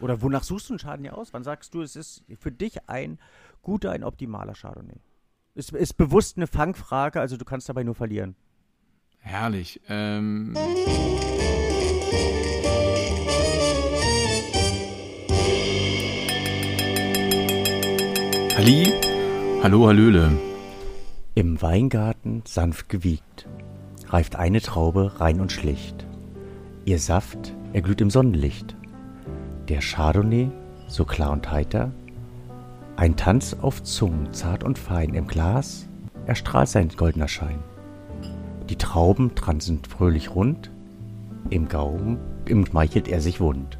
Oder wonach suchst du einen Chardonnay aus? Wann sagst du, es ist für dich ein guter, ein optimaler Chardonnay? Ist, ist bewusst eine Fangfrage, also du kannst dabei nur verlieren. Herrlich. Ähm. Halli, hallo, hallöle. Im Weingarten sanft gewiegt, reift eine Traube rein und schlicht. Ihr Saft erglüht im Sonnenlicht. Der Chardonnay, so klar und heiter, ein Tanz auf Zungen, zart und fein, im Glas erstrahlt sein goldener Schein. Die Trauben transen fröhlich rund, im Gaumen schmeichelt er sich wund.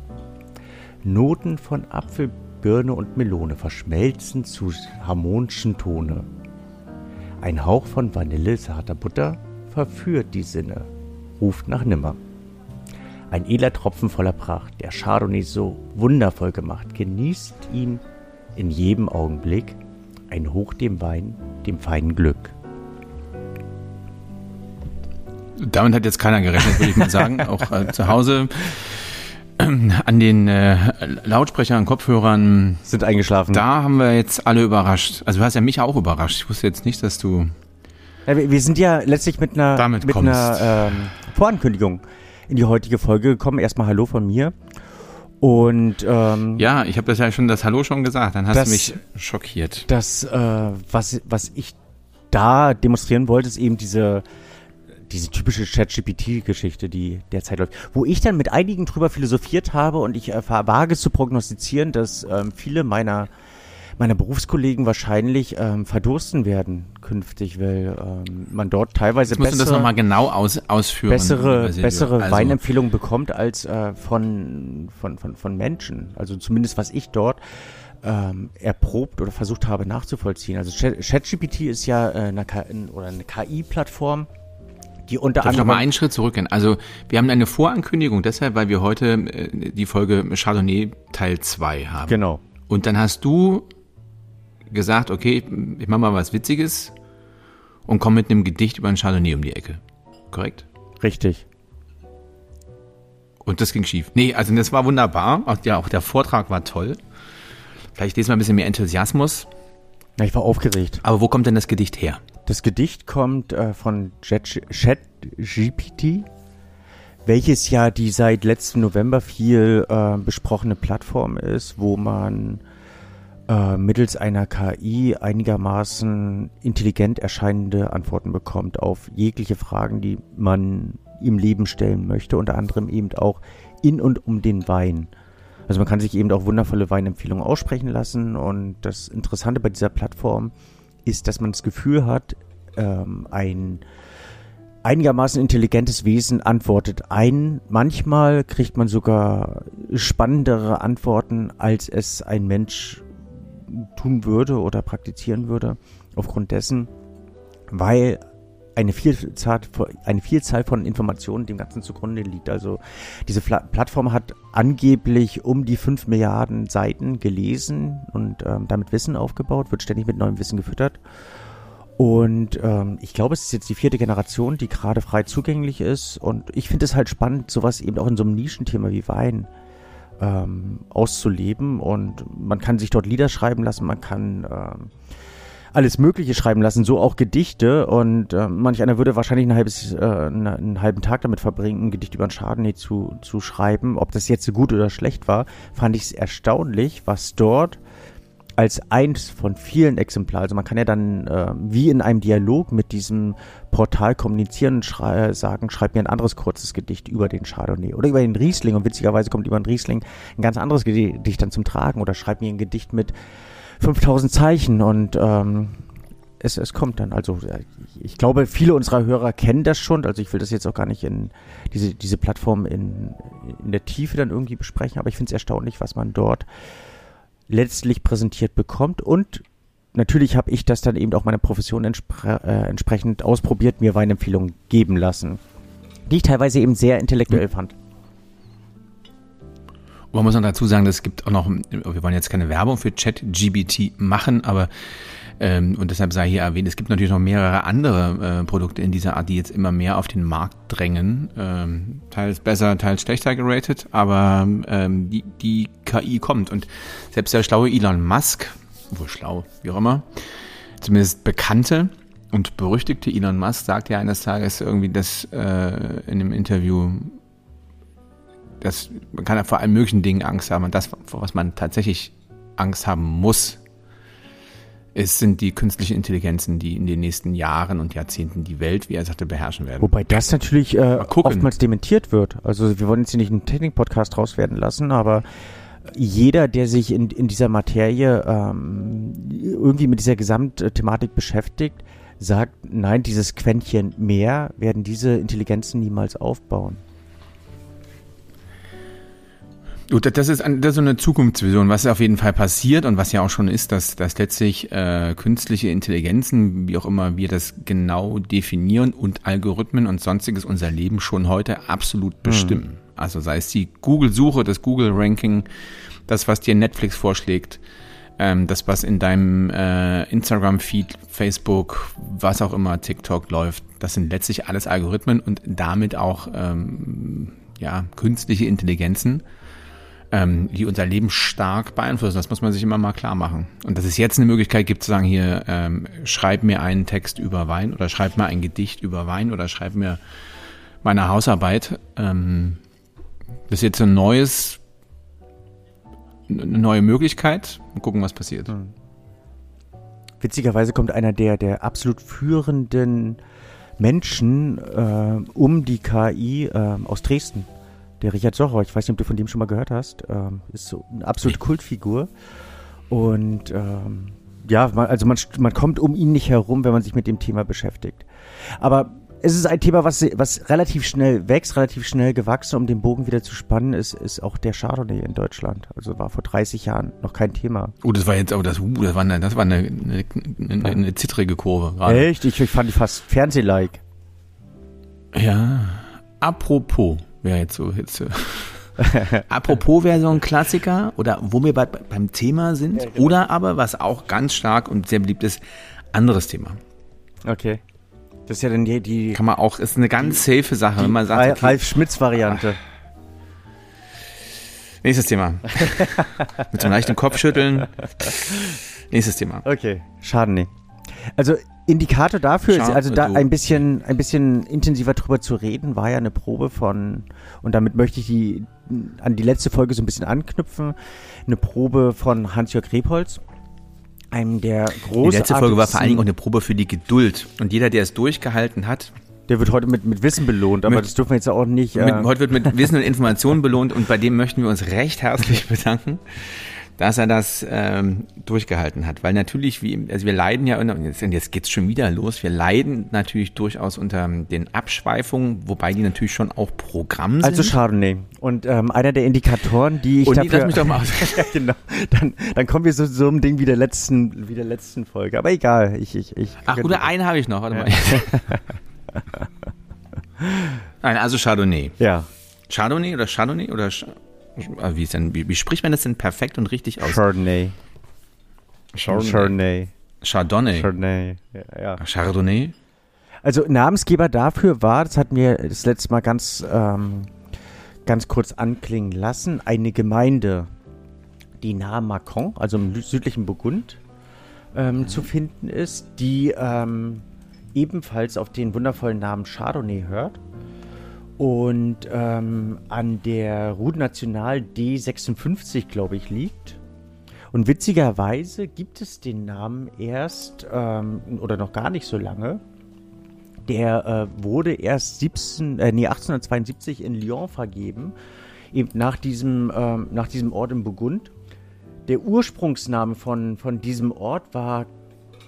Noten von Apfel, Birne und Melone verschmelzen zu harmonischen Tone. Ein Hauch von Vanille, zarter Butter verführt die Sinne, ruft nach Nimmer. Ein edler Tropfen voller Pracht, der Chardonnay so wundervoll gemacht, genießt ihn in jedem Augenblick, ein Hoch dem Wein, dem feinen Glück. Damit hat jetzt keiner gerechnet, würde ich mal sagen. Auch äh, zu Hause an den äh, Lautsprechern, Kopfhörern. Sind eingeschlafen. Da haben wir jetzt alle überrascht. Also du hast ja mich auch überrascht. Ich wusste jetzt nicht, dass du. Ja, wir, wir sind ja letztlich mit einer, Damit mit einer ähm, Vorankündigung in die heutige Folge gekommen. Erstmal Hallo von mir. Und ähm, Ja, ich habe das ja schon das Hallo schon gesagt. Dann hast Das- du mich schockiert. das, äh, was, was ich da demonstrieren wollte, ist eben diese, diese typische Chat-GPT-Geschichte, die derzeit läuft. Wo ich dann mit einigen drüber philosophiert habe und ich äh, wage zu prognostizieren, dass ähm, viele meiner, meiner Berufskollegen wahrscheinlich ähm, verdursten werden künftig, weil ähm, man dort teilweise du das bessere, nochmal genau aus, ausführen. bessere, bessere Also, Weinempfehlungen bekommt als äh, von, von, von, von Menschen. Also zumindest was ich dort ähm, erprobt oder versucht habe nachzuvollziehen. Also Chat- ChatGPT ist ja äh, eine, eine KI-Plattform, die unter Darf ich noch anderem mal einen Schritt zurückgehen? Also, wir haben eine Vorankündigung deshalb, weil wir heute äh, die Folge Chardonnay Teil 2 haben. genau Und dann hast du gesagt, okay, ich mache mal was Witziges und komme mit einem Gedicht über ein Chardonnay um die Ecke. Korrekt? richtig. Und das ging schief. Nee, also das war wunderbar. Auch der, auch der Vortrag war toll. Vielleicht lesen wir ein bisschen mehr Enthusiasmus. Ja, ich war aufgeregt. Aber wo kommt denn das Gedicht her? Das Gedicht kommt äh, von Chat- ChatGPT, welches ja die seit letztem November viel äh, besprochene Plattform ist, wo man äh, mittels einer KI einigermaßen intelligent erscheinende Antworten bekommt auf jegliche Fragen, die man im Leben stellen möchte, unter anderem eben auch in und um den Wein. Also man kann sich eben auch wundervolle Weinempfehlungen aussprechen lassen und das Interessante bei dieser Plattform ist, dass man das Gefühl hat, ähm, ein einigermaßen intelligentes Wesen antwortet ein. Manchmal kriegt man sogar spannendere Antworten, als es ein Mensch tun würde oder praktizieren würde, aufgrund dessen, weil eine Vielzahl, eine Vielzahl von Informationen dem Ganzen zugrunde liegt. Also diese Fla Plattform hat angeblich um die 5 Milliarden Seiten gelesen und ähm, damit Wissen aufgebaut, wird ständig mit neuem Wissen gefüttert. Und ähm, ich glaube, es ist jetzt die vierte Generation, die gerade frei zugänglich ist. Und ich finde es halt spannend, sowas eben auch in so einem Nischenthema wie Wein ähm, auszuleben. Und man kann sich dort Lieder schreiben lassen, man kann ähm, alles Mögliche schreiben lassen, so auch Gedichte. Und äh, manch einer würde wahrscheinlich ein halbes, äh, einen, einen halben Tag damit verbringen, ein Gedicht über einen Chardonnay zu, zu schreiben. Ob das jetzt so gut oder schlecht war, fand ich es erstaunlich, was dort als eins von vielen Exemplaren, also man kann ja dann äh, wie in einem Dialog mit diesem Portal kommunizieren und schrei sagen, schreib mir ein anderes kurzes Gedicht über den Chardonnay oder über den Riesling und witzigerweise kommt über den Riesling ein ganz anderes Gedicht dann zum Tragen oder schreib mir ein Gedicht mit 5000 Zeichen und ähm, es, es kommt dann. Also ich glaube, viele unserer Hörer kennen das schon. Also ich will das jetzt auch gar nicht in diese, diese Plattform in, in der Tiefe dann irgendwie besprechen, aber ich finde es erstaunlich, was man dort letztlich präsentiert bekommt und natürlich habe ich das dann eben auch meiner Profession entspre äh, entsprechend ausprobiert, mir Weinempfehlungen geben lassen, die ich teilweise eben sehr intellektuell fand. Man muss noch dazu sagen, es gibt auch noch, wir wollen jetzt keine Werbung für ChatGBT machen, aber ähm, und deshalb sei hier erwähnt, es gibt natürlich noch mehrere andere äh, Produkte in dieser Art, die jetzt immer mehr auf den Markt drängen. Ähm, teils besser, teils schlechter geratet, aber ähm, die, die KI kommt. Und selbst der schlaue Elon Musk, wohl schlau, wie auch immer, zumindest bekannte und berüchtigte Elon Musk sagt ja eines Tages irgendwie das äh, in einem Interview, dass man kann ja vor allen möglichen Dingen Angst haben und das, vor was man tatsächlich Angst haben muss, es sind die künstlichen Intelligenzen, die in den nächsten Jahren und Jahrzehnten die Welt, wie er sagte, beherrschen werden. Wobei das natürlich äh, oftmals dementiert wird. Also wir wollen jetzt hier nicht einen Technik-Podcast raus werden lassen, aber jeder, der sich in, in dieser Materie ähm, irgendwie mit dieser Gesamtthematik beschäftigt, sagt, nein, dieses Quäntchen mehr werden diese Intelligenzen niemals aufbauen. Gut, das ist, das ist so eine Zukunftsvision, was auf jeden Fall passiert und was ja auch schon ist, dass, dass letztlich äh, künstliche Intelligenzen, wie auch immer wir das genau definieren und Algorithmen und sonstiges unser Leben schon heute absolut bestimmen. Hm. Also sei es die Google-Suche, das Google-Ranking, das, was dir Netflix vorschlägt, ähm, das, was in deinem äh, Instagram-Feed, Facebook, was auch immer, TikTok läuft, das sind letztlich alles Algorithmen und damit auch ähm, ja, künstliche Intelligenzen ähm, die unser Leben stark beeinflussen. Das muss man sich immer mal klar machen. Und dass es jetzt eine Möglichkeit gibt zu sagen, hier, ähm, schreib mir einen Text über Wein oder schreib mir ein Gedicht über Wein oder schreib mir meine Hausarbeit. Ähm, das ist jetzt ein neues, eine neue Möglichkeit. Mal gucken, was passiert. Mhm. Witzigerweise kommt einer der, der absolut führenden Menschen äh, um die KI äh, aus Dresden. Der Richard Socher, ich weiß nicht, ob du von dem schon mal gehört hast, ähm, ist so eine absolute Kultfigur. Und ähm, ja, man, also man, man kommt um ihn nicht herum, wenn man sich mit dem Thema beschäftigt. Aber es ist ein Thema, was, was relativ schnell wächst, relativ schnell gewachsen, um den Bogen wieder zu spannen, ist, ist auch der Chardonnay in Deutschland. Also war vor 30 Jahren noch kein Thema. Oh, das war jetzt aber das, uh, das war eine, das war eine, eine, eine, eine zittrige Kurve gerade. Echt? Ich, ich fand die fast Fernsehlike. Ja. Apropos, wäre jetzt so jetzt. Äh, Apropos wäre so ein Klassiker oder wo wir bei, beim Thema sind ja, genau. oder aber was auch ganz stark und sehr beliebt ist, anderes Thema. Okay. Das ist ja dann die, die kann man auch ist eine ganz safe Sache, wenn man sagt okay, Ralf Schmitz Variante. Nächstes Thema. Mit so einem leichten Kopfschütteln. Nächstes Thema. Okay, Schaden nee. Also Indikator dafür, ist, also da ein bisschen, ein bisschen intensiver drüber zu reden, war ja eine Probe von, und damit möchte ich die, an die letzte Folge so ein bisschen anknüpfen, eine Probe von Hans-Jörg Rebholz, einem der großen. Die letzte Folge war vor allen Dingen auch eine Probe für die Geduld. Und jeder, der es durchgehalten hat, der wird heute mit, mit Wissen belohnt, aber mit, das dürfen wir jetzt auch nicht. Äh mit, heute wird mit Wissen und Informationen belohnt und bei dem möchten wir uns recht herzlich bedanken dass er das ähm, durchgehalten hat. Weil natürlich, wie, also wir leiden ja, jetzt, jetzt geht's schon wieder los, wir leiden natürlich durchaus unter den Abschweifungen, wobei die natürlich schon auch Programm sind. Also Chardonnay. Und ähm, einer der Indikatoren, die ich Und dafür... lass mich doch mal aus. ja, genau. Dann, dann kommen wir so, so um Ding wie der letzten, wie der letzten Folge. Aber egal, ich... ich, ich Ach, oder einen habe ich noch, warte ja. mal. Nein, also Chardonnay. Ja. Chardonnay oder Chardonnay oder... Ch wie, ist denn, wie, wie, spricht man das denn perfekt und richtig aus? Chardonnay. Chardonnay. Chardonnay. Chardonnay. Ja, ja. Chardonnay. Also Namensgeber dafür war, das hatten wir das letzte Mal ganz, ähm, ganz kurz anklingen lassen, eine Gemeinde, die nahe Macon, also im südlichen Burgund, ähm, mhm. zu finden ist, die ähm, ebenfalls auf den wundervollen Namen Chardonnay hört und ähm, an der Route National D56, glaube ich, liegt. Und witzigerweise gibt es den Namen erst ähm, oder noch gar nicht so lange. Der äh, wurde erst 17, äh, nee, 1872 in Lyon vergeben, eben nach diesem, ähm, nach diesem Ort im Burgund. Der Ursprungsname von, von diesem Ort war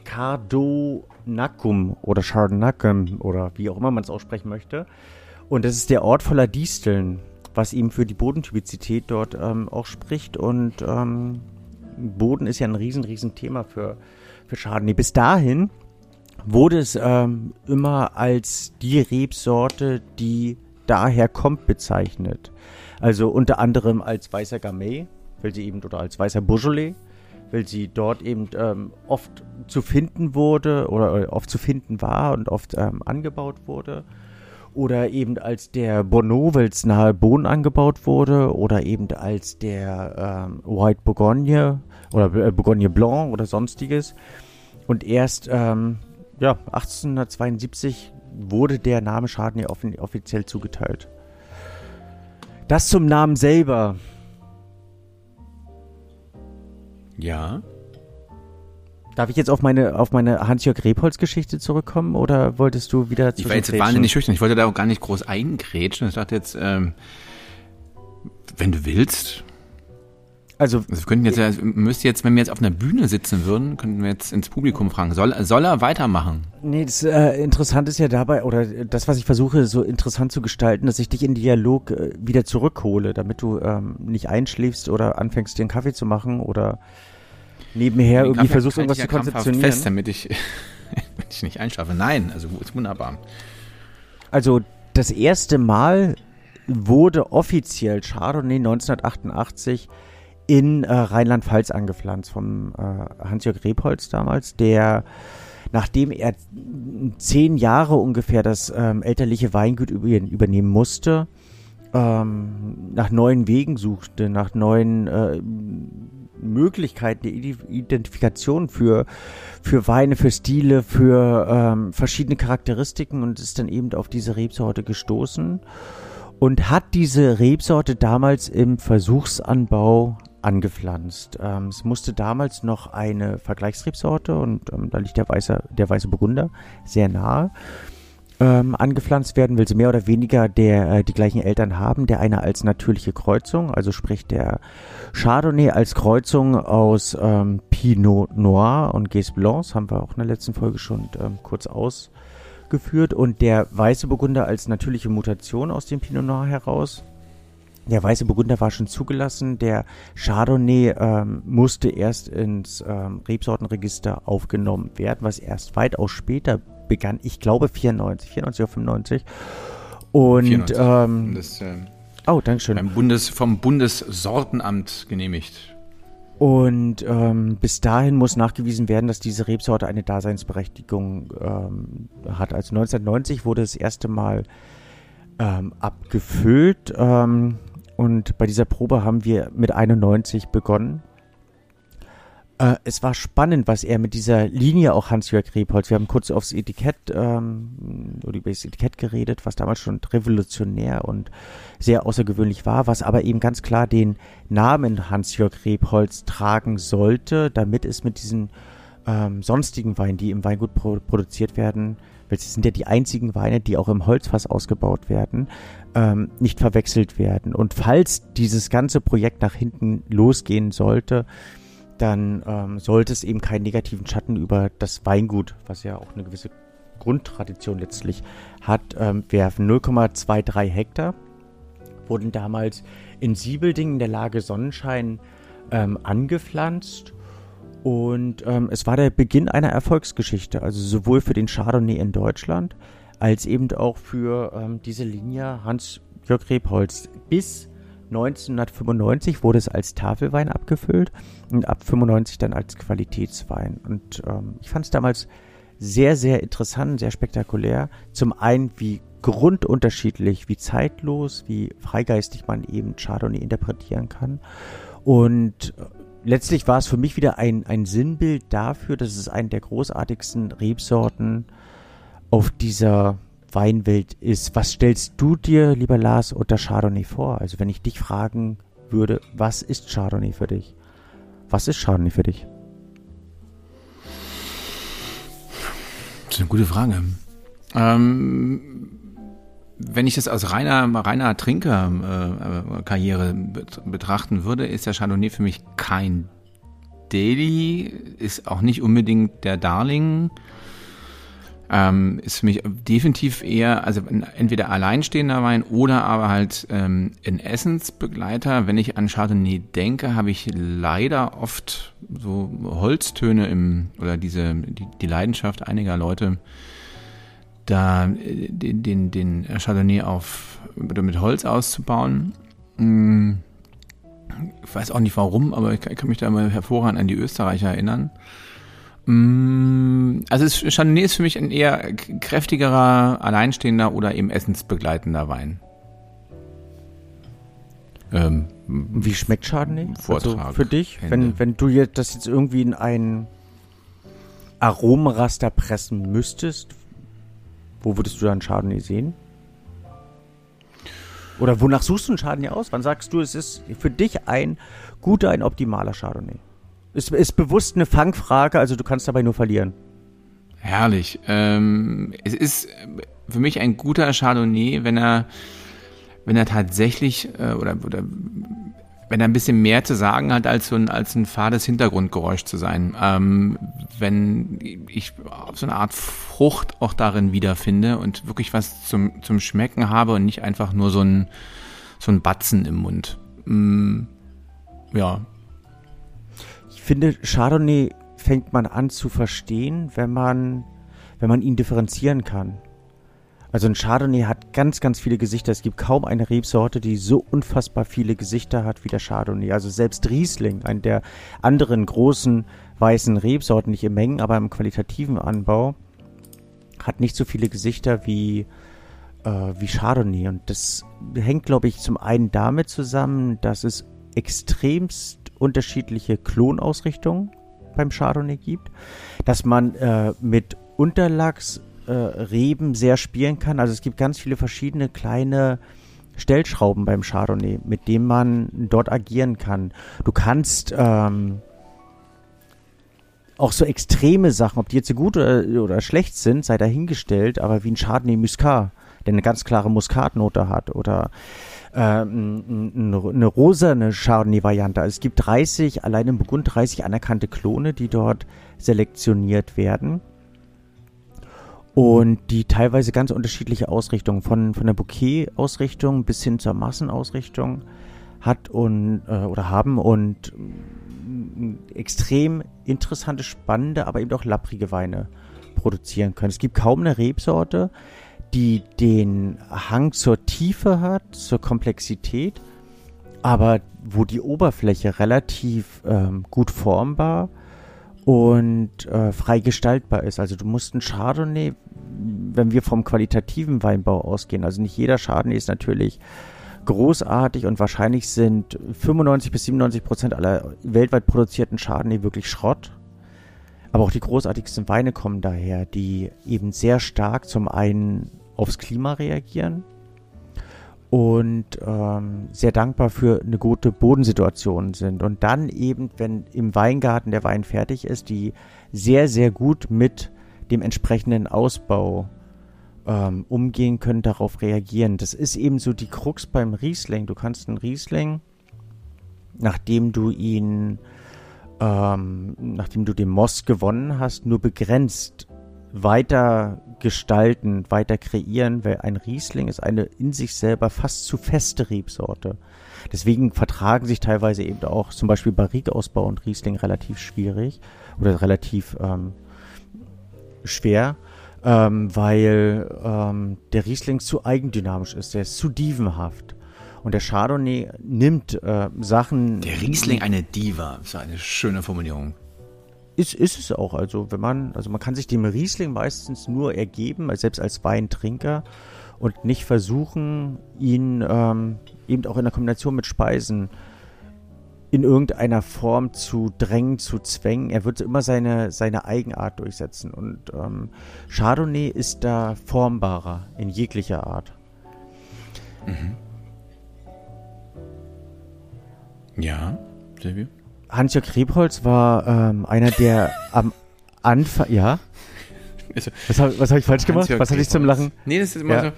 Cardonacum oder Chardonnacum oder wie auch immer man es aussprechen möchte. Und das ist der Ort voller Disteln, was eben für die Bodentypizität dort ähm, auch spricht. Und ähm, Boden ist ja ein riesen, riesen Thema für, für Chardonnay. Bis dahin wurde es ähm, immer als die Rebsorte, die daher kommt, bezeichnet. Also unter anderem als weißer Gamay, weil sie eben, oder als weißer Beaujolais, weil sie dort eben ähm, oft zu finden wurde oder äh, oft zu finden war und oft ähm, angebaut wurde. Oder eben als der es nahe Bohnen angebaut wurde. Oder eben als der ähm, White Bourgogne oder äh, Bourgogne Blanc oder sonstiges. Und erst ähm, ja, 1872 wurde der Name Chardonnay offiziell zugeteilt. Das zum Namen selber. Ja. Darf ich jetzt auf meine, auf meine Hans-Jörg Rebholz-Geschichte zurückkommen oder wolltest du wieder zu Ich war jetzt wahnsinnig schüchtern. Ich wollte da auch gar nicht groß eingrätschen. Ich dachte jetzt, ähm, wenn du willst. Also, also wir könnten jetzt, ja, müsste jetzt, wenn wir jetzt auf einer Bühne sitzen würden, könnten wir jetzt ins Publikum fragen, soll, soll er weitermachen? Nee, das äh, Interessante ist ja dabei, oder das, was ich versuche, so interessant zu gestalten, dass ich dich in Dialog äh, wieder zurückhole, damit du ähm, nicht einschläfst oder anfängst, dir einen Kaffee zu machen oder nebenher irgendwie versuchst, irgendwas zu konzeptionieren. fest, damit ich, damit ich nicht einschlafe. Nein, also ist wunderbar. Also das erste Mal wurde offiziell Chardonnay 1988 in äh, Rheinland-Pfalz angepflanzt vom äh, Hans-Jörg Rebholz damals, der nachdem er zehn Jahre ungefähr das ähm, elterliche Weingut übernehmen musste, ähm, nach neuen Wegen suchte, nach neuen äh, Möglichkeiten der Identifikation für, für Weine, für Stile, für ähm, verschiedene Charakteristiken und ist dann eben auf diese Rebsorte gestoßen und hat diese Rebsorte damals im Versuchsanbau angepflanzt. Ähm, es musste damals noch eine Vergleichsrebsorte und ähm, da liegt der weiße, der weiße Burgunder sehr nahe. Ähm, angepflanzt werden, weil sie mehr oder weniger der, äh, die gleichen Eltern haben. Der eine als natürliche Kreuzung, also sprich der Chardonnay als Kreuzung aus ähm, Pinot Noir und Gais Blancs, haben wir auch in der letzten Folge schon ähm, kurz ausgeführt. Und der weiße Burgunder als natürliche Mutation aus dem Pinot Noir heraus. Der weiße Burgunder war schon zugelassen. Der Chardonnay ähm, musste erst ins ähm, Rebsortenregister aufgenommen werden, was erst weitaus später begann. Ich glaube 94, 94 oder 95. Und 94. Ähm, das, äh, oh, Dankeschön. Bundes, vom Bundessortenamt genehmigt. Und ähm, bis dahin muss nachgewiesen werden, dass diese Rebsorte eine Daseinsberechtigung ähm, hat. Also 1990 wurde das erste Mal ähm, abgefüllt. Ähm, und bei dieser Probe haben wir mit 91 begonnen. Äh, es war spannend, was er mit dieser Linie auch Hans-Jörg Rebholz, wir haben kurz aufs Etikett, ähm, über das Etikett geredet, was damals schon revolutionär und sehr außergewöhnlich war, was aber eben ganz klar den Namen Hans-Jörg Rebholz tragen sollte, damit es mit diesen ähm, sonstigen Weinen, die im Weingut pro produziert werden, weil es sind ja die einzigen Weine, die auch im Holzfass ausgebaut werden, ähm, nicht verwechselt werden. Und falls dieses ganze Projekt nach hinten losgehen sollte, dann ähm, sollte es eben keinen negativen Schatten über das Weingut, was ja auch eine gewisse Grundtradition letztlich hat, ähm, werfen. 0,23 Hektar wurden damals in Siebelding in der Lage Sonnenschein ähm, angepflanzt und ähm, es war der Beginn einer Erfolgsgeschichte, also sowohl für den Chardonnay in Deutschland als eben auch für ähm, diese Linie Hans-Jörg Rebholz. Bis 1995 wurde es als Tafelwein abgefüllt und ab 95 dann als Qualitätswein. Und ähm, ich fand es damals sehr, sehr interessant, sehr spektakulär. Zum einen, wie grundunterschiedlich, wie zeitlos, wie freigeistig man eben Chardonnay interpretieren kann. Und äh, letztlich war es für mich wieder ein, ein Sinnbild dafür, dass es eine der großartigsten Rebsorten auf dieser Weinwelt ist. Was stellst du dir, lieber Lars, unter Chardonnay vor? Also wenn ich dich fragen würde, was ist Chardonnay für dich? Was ist Chardonnay für dich? Das ist eine gute Frage. Ähm, wenn ich das aus reiner, reiner Trinkerkarriere äh, betrachten würde, ist der Chardonnay für mich kein Daily, ist auch nicht unbedingt der Darling. Ähm, ist für mich definitiv eher, also entweder alleinstehender Wein oder aber halt ähm, ein Essensbegleiter. Wenn ich an Chardonnay denke, habe ich leider oft so Holztöne im, oder diese, die, die Leidenschaft einiger Leute, da äh, den, den, den Chardonnay auf, mit Holz auszubauen. Hm, ich weiß auch nicht warum, aber ich kann mich da mal hervorragend an die Österreicher erinnern. Hm, also es, Chardonnay ist für mich ein eher kräftigerer, alleinstehender oder eben essensbegleitender Wein. Ähm, Wie schmeckt Chardonnay? Vortrag. Also für dich, wenn, wenn du jetzt das jetzt irgendwie in ein Aromenraster pressen müsstest, wo würdest du dann Chardonnay sehen? Oder wonach suchst du einen Chardonnay aus? Wann sagst du, es ist für dich ein guter, ein optimaler Chardonnay? Ist, ist bewusst eine Fangfrage, also du kannst dabei nur verlieren. Herrlich. Ähm, es ist für mich ein guter Chardonnay, wenn er, wenn er tatsächlich äh, oder, oder wenn er ein bisschen mehr zu sagen hat, als so ein, als ein fades Hintergrundgeräusch zu sein. Ähm, wenn ich so eine Art Frucht auch darin wiederfinde und wirklich was zum, zum Schmecken habe und nicht einfach nur so ein, so ein Batzen im Mund. Mm, ja. Ich finde, Chardonnay fängt man an zu verstehen, wenn man, wenn man ihn differenzieren kann. Also ein Chardonnay hat ganz, ganz viele Gesichter. Es gibt kaum eine Rebsorte, die so unfassbar viele Gesichter hat wie der Chardonnay. Also selbst Riesling, ein der anderen großen weißen Rebsorten, nicht im Mengen, aber im qualitativen Anbau, hat nicht so viele Gesichter wie, äh, wie Chardonnay. Und das hängt, glaube ich, zum einen damit zusammen, dass es extremst unterschiedliche Klonausrichtungen beim Chardonnay gibt, dass man äh, mit Unterlachs äh, sehr spielen kann. Also es gibt ganz viele verschiedene kleine Stellschrauben beim Chardonnay, mit denen man dort agieren kann. Du kannst ähm, auch so extreme Sachen, ob die jetzt gut oder, oder schlecht sind, sei dahingestellt, aber wie ein Chardonnay Muscat, der eine ganz klare Muskatnote hat oder eine rosane Chardonnay-Variante. Also es gibt 30, allein im Burgund 30 anerkannte Klone, die dort selektioniert werden und die teilweise ganz unterschiedliche Ausrichtungen von, von der Bouquet-Ausrichtung bis hin zur Massenausrichtung hat und äh, oder haben und äh, extrem interessante, spannende, aber eben auch lapprige Weine produzieren können. Es gibt kaum eine Rebsorte, die den Hang zur Tiefe hat, zur Komplexität, aber wo die Oberfläche relativ ähm, gut formbar und äh, frei gestaltbar ist. Also du musst ein Chardonnay wenn wir vom qualitativen Weinbau ausgehen, also nicht jeder Chardonnay ist natürlich großartig und wahrscheinlich sind 95 bis 97 Prozent aller weltweit produzierten Chardonnay wirklich Schrott. Aber auch die großartigsten Weine kommen daher, die eben sehr stark zum einen aufs Klima reagieren und ähm, sehr dankbar für eine gute Bodensituation sind. Und dann eben, wenn im Weingarten der Wein fertig ist, die sehr, sehr gut mit dem entsprechenden Ausbau ähm, umgehen können, darauf reagieren. Das ist eben so die Krux beim Riesling. Du kannst einen Riesling, nachdem du ihn, ähm, nachdem du den Moss gewonnen hast, nur begrenzt weiter gestalten, weiter kreieren, weil ein Riesling ist eine in sich selber fast zu feste Rebsorte. Deswegen vertragen sich teilweise eben auch zum Beispiel Barrikausbau und Riesling relativ schwierig oder relativ ähm, schwer, ähm, weil ähm, der Riesling zu eigendynamisch ist, der ist zu dievenhaft. Und der Chardonnay nimmt äh, Sachen. Der Riesling eine Diva, ist eine schöne Formulierung. Ist, ist es auch. Also, wenn man, also man kann sich dem Riesling meistens nur ergeben, selbst als Weintrinker, und nicht versuchen, ihn ähm, eben auch in der Kombination mit Speisen in irgendeiner Form zu drängen, zu zwängen. Er wird immer seine, seine Eigenart durchsetzen. Und ähm, Chardonnay ist da formbarer in jeglicher Art. Mhm. Ja, Silvio? Hans-Jörg Rebholz war ähm, einer, der am Anfang, ja? Also, was habe hab ich falsch gemacht? Was hatte ich zum Lachen? Nee, das ist immer ja. so.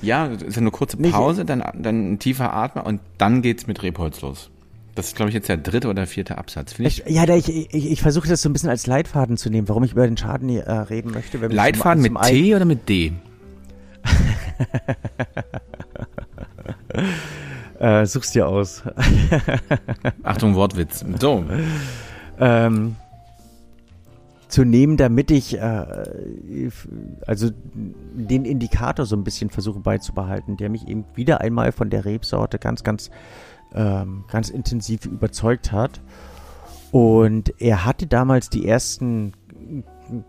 Ja, das ist eine kurze Pause, dann, dann ein tiefer Atmen und dann geht's mit Rebholz los. Das ist, glaube ich, jetzt der dritte oder vierte Absatz. Ich, ja, ich, ich, ich versuche das so ein bisschen als Leitfaden zu nehmen, warum ich über den Schaden äh, reden möchte. Leitfaden zum, zum mit T oder mit D? äh, such's dir aus. Achtung, Wortwitz. So. Ähm, zu nehmen, damit ich äh, also den Indikator so ein bisschen versuche beizubehalten, der mich eben wieder einmal von der Rebsorte ganz, ganz, ähm, ganz intensiv überzeugt hat. Und er hatte damals die ersten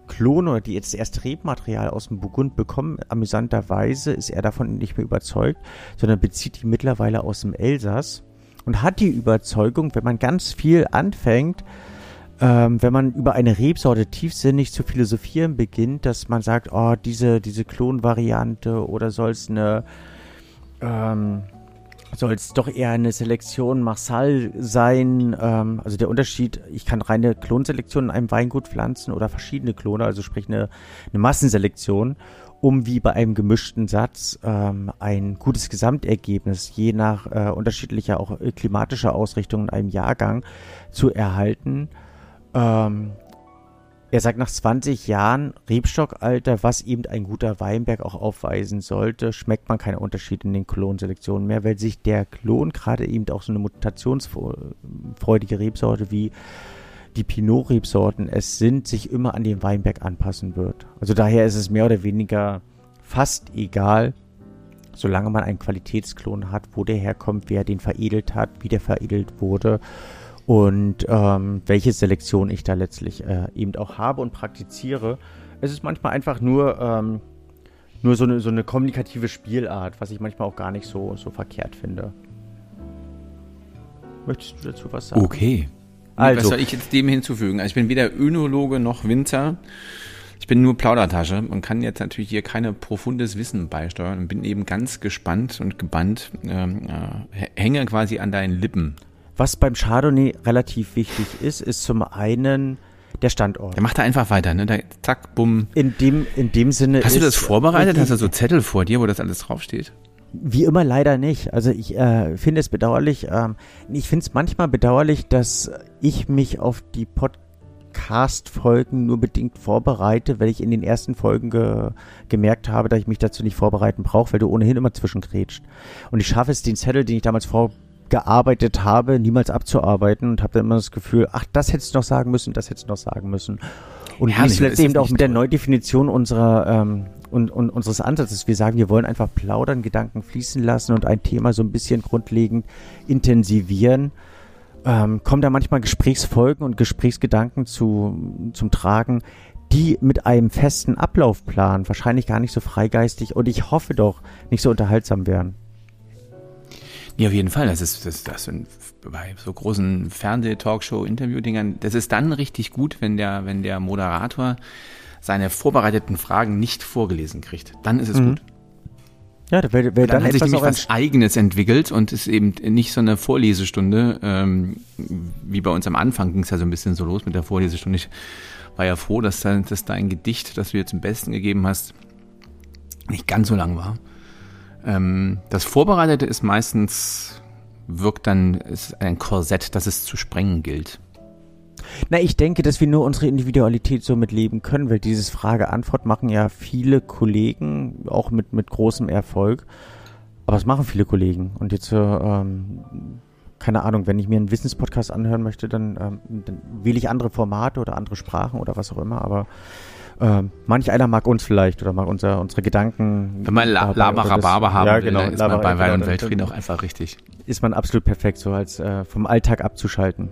Klone oder die jetzt das erste Rebmaterial aus dem Burgund bekommen. Amüsanterweise ist er davon nicht mehr überzeugt, sondern bezieht die mittlerweile aus dem Elsass und hat die Überzeugung, wenn man ganz viel anfängt, ähm, wenn man über eine Rebsorte tiefsinnig zu philosophieren beginnt, dass man sagt, oh, diese, diese Klonvariante oder soll es eine, ähm, soll es doch eher eine Selektion Marsal sein? Ähm, also der Unterschied, ich kann reine Klonselektion in einem Weingut pflanzen oder verschiedene Klone, also sprich eine, eine Massenselektion, um wie bei einem gemischten Satz ähm, ein gutes Gesamtergebnis je nach äh, unterschiedlicher auch äh, klimatischer Ausrichtung in einem Jahrgang zu erhalten. Ähm, er sagt, nach 20 Jahren Rebstockalter, was eben ein guter Weinberg auch aufweisen sollte, schmeckt man keinen Unterschied in den Klonselektionen mehr, weil sich der Klon, gerade eben auch so eine mutationsfreudige Rebsorte wie die Pinot-Rebsorten es sind, sich immer an den Weinberg anpassen wird. Also daher ist es mehr oder weniger fast egal, solange man einen Qualitätsklon hat, wo der herkommt, wer den veredelt hat, wie der veredelt wurde und ähm, welche Selektion ich da letztlich äh, eben auch habe und praktiziere. Es ist manchmal einfach nur, ähm, nur so eine, so eine kommunikative Spielart, was ich manchmal auch gar nicht so, so verkehrt finde. Möchtest du dazu was sagen? Okay. Also. Was soll ich jetzt dem hinzufügen? Also ich bin weder Önologe noch Winzer. Ich bin nur Plaudertasche und kann jetzt natürlich hier keine profundes Wissen beisteuern und bin eben ganz gespannt und gebannt, ähm, äh, hänge quasi an deinen Lippen. Was beim Chardonnay relativ wichtig ist, ist zum einen der Standort. Der macht da einfach weiter, ne? Da, zack, bumm. In dem, in dem Sinne. Hast du das vorbereitet? Hast du so Zettel vor dir, wo das alles draufsteht? Wie immer leider nicht. Also ich äh, finde es bedauerlich. Ähm, ich finde es manchmal bedauerlich, dass ich mich auf die Podcast-Folgen nur bedingt vorbereite, weil ich in den ersten Folgen ge gemerkt habe, dass ich mich dazu nicht vorbereiten brauche, weil du ohnehin immer zwischengrätscht. Und ich schaffe es, den Zettel, den ich damals vor gearbeitet habe, niemals abzuarbeiten und habe dann immer das Gefühl, ach, das hättest du noch sagen müssen, das hättest du noch sagen müssen. Und ja, wie es letztendlich auch mit der Neudefinition unserer ähm, und, und unseres Ansatzes. Wir sagen, wir wollen einfach plaudern, Gedanken fließen lassen und ein Thema so ein bisschen grundlegend intensivieren. Ähm, kommen da manchmal Gesprächsfolgen und Gesprächsgedanken zu, zum Tragen, die mit einem festen Ablaufplan wahrscheinlich gar nicht so freigeistig und ich hoffe doch nicht so unterhaltsam wären. Ja, auf jeden Fall. Das ist, das, das sind bei so großen Fernseh-Talkshow-Interview-Dingern, das ist dann richtig gut, wenn der, wenn der Moderator seine vorbereiteten Fragen nicht vorgelesen kriegt. Dann ist es mhm. gut. Ja, da wäre wär dann, dann hat sich nämlich was Eigenes entwickelt und ist eben nicht so eine Vorlesestunde, ähm, wie bei uns am Anfang ging es ja so ein bisschen so los mit der Vorlesestunde. Ich war ja froh, dass, dass dein Gedicht, das du jetzt zum Besten gegeben hast, nicht ganz so lang war. Ähm, das Vorbereitete ist meistens, wirkt dann, ist ein Korsett, das es zu sprengen gilt. Na, ich denke, dass wir nur unsere Individualität so mitleben können, weil dieses Frage-Antwort machen ja viele Kollegen, auch mit, mit großem Erfolg. Aber es machen viele Kollegen. Und jetzt, ähm, keine Ahnung, wenn ich mir einen Wissenspodcast anhören möchte, dann, ähm, dann wähle ich andere Formate oder andere Sprachen oder was auch immer. Aber ähm, manch einer mag uns vielleicht oder mag unser, unsere Gedanken. Wenn man La Labarababa haben ja, will, genau, dann ist man bei Wein und Weltfrieden auch einfach richtig. Ist man absolut perfekt, so als äh, vom Alltag abzuschalten.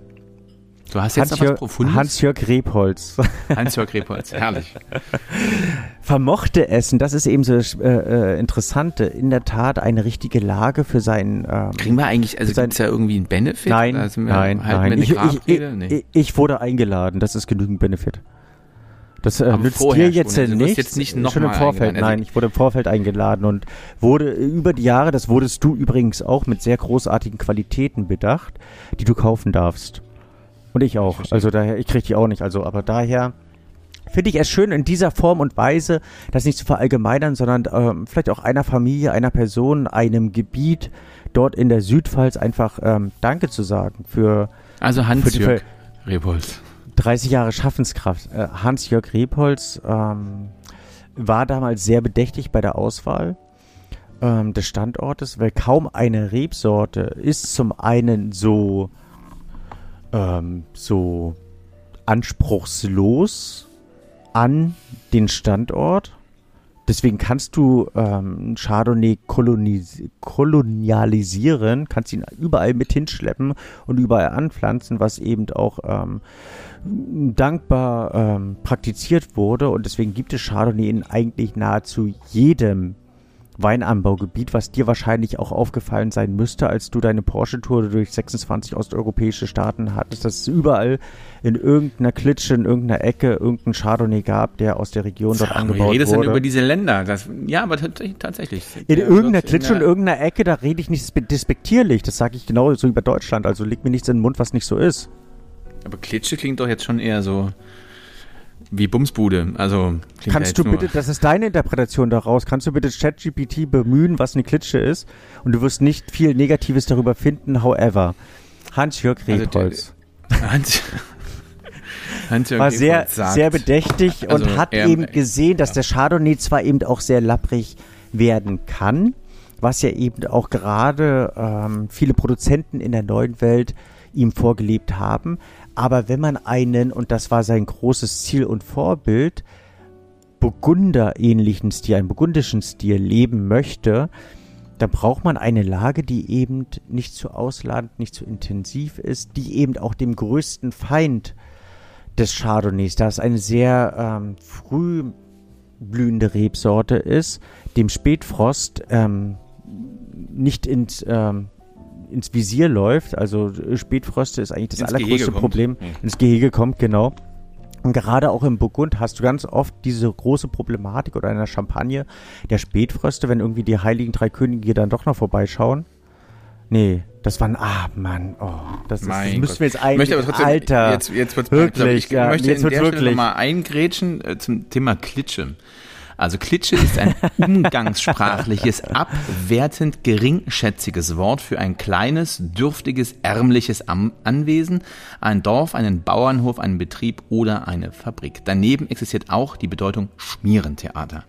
Du hast jetzt Hans was Profundes? Hans-Jörg Rebholz. Hans-Jörg Rebholz, herrlich. Vermochte Essen, das ist eben so äh, äh, Interessante, in der Tat eine richtige Lage für seinen... Ähm, Kriegen wir eigentlich, also gibt es ja irgendwie einen Benefit? Nein, nein, nein. Ich, ich, ich, ich, wurde eingeladen, das ist genügend Benefit. Das äh, nützt dir jetzt schon. Also nicht. Jetzt nicht noch schon im Vorfeld. Nein, ich wurde im Vorfeld eingeladen und wurde über die Jahre, das wurdest du übrigens auch mit sehr großartigen Qualitäten bedacht, die du kaufen darfst. Und ich auch. Ich also daher, ich krieg die auch nicht. Also, aber daher finde ich es schön in dieser Form und Weise, das nicht zu verallgemeinern, sondern ähm, vielleicht auch einer Familie, einer Person, einem Gebiet dort in der Südpfalz einfach ähm, Danke zu sagen für. Also Hans-Jörg Rebholz. 30 Jahre Schaffenskraft. Äh, Hans-Jörg Rebholz ähm, war damals sehr bedächtig bei der Auswahl ähm, des Standortes, weil kaum eine Rebsorte ist zum einen so, ähm, so anspruchslos an den Standort. Deswegen kannst du ähm, Chardonnay kolonialisieren, kannst ihn überall mit hinschleppen und überall anpflanzen, was eben auch ähm, dankbar ähm, praktiziert wurde. Und deswegen gibt es Chardonnay in eigentlich nahezu jedem Weinanbaugebiet, was dir wahrscheinlich auch aufgefallen sein müsste, als du deine Porsche-Tour durch 26 osteuropäische Staaten hattest, dass es überall in irgendeiner Klitsche, in irgendeiner Ecke irgendeinen Chardonnay gab, der aus der Region dort Ach, angebaut wurde. Du redest dann über diese Länder. Das, ja, aber tatsächlich. In irgendeiner Klitsche und irgendeiner Ecke, da rede ich nicht despektierlich. Das sage ich genau so über Deutschland. Also leg mir nichts in den Mund, was nicht so ist. Aber Klitsche klingt doch jetzt schon eher so wie Bumsbude. Also kannst du bitte, das ist deine Interpretation daraus, kannst du bitte ChatGPT bemühen, was eine Klitsche ist und du wirst nicht viel Negatives darüber finden, however. Hans-Jörg Rebholz. Also, Hans Hans war sehr, sagt, sehr bedächtig also und hat er, eben gesehen, dass ja. der Chardonnay zwar eben auch sehr lapprig werden kann, was ja eben auch gerade ähm, viele Produzenten in der neuen Welt ihm vorgelebt haben, aber wenn man einen, und das war sein großes Ziel und Vorbild, Burgunder-ähnlichen Stil, einen burgundischen Stil leben möchte, dann braucht man eine Lage, die eben nicht zu ausladend, nicht zu intensiv ist, die eben auch dem größten Feind des Chardonnays, da es eine sehr ähm, früh blühende Rebsorte ist, dem Spätfrost ähm, nicht ins ähm, ins Visier läuft. Also äh, Spätfröste ist eigentlich das ins allergrößte Problem. Hm. Ins Gehege kommt, genau. Und gerade auch im Burgund hast du ganz oft diese große Problematik oder in der Champagne der Spätfröste, wenn irgendwie die heiligen drei Könige dann doch noch vorbeischauen. Nee, das waren, ah Mann, oh, das, ist, das müssen wir jetzt eigentlich, möchte aber trotzdem, Alter, jetzt, jetzt wird's wirklich, ich ja, möchte jetzt in der wirklich. Stelle nochmal eingrätschen äh, zum Thema Klitsche. Also Klitsche ist ein umgangssprachliches, abwertend geringschätziges Wort für ein kleines, dürftiges, ärmliches Anwesen, ein Dorf, einen Bauernhof, einen Betrieb oder eine Fabrik. Daneben existiert auch die Bedeutung Schmierentheater.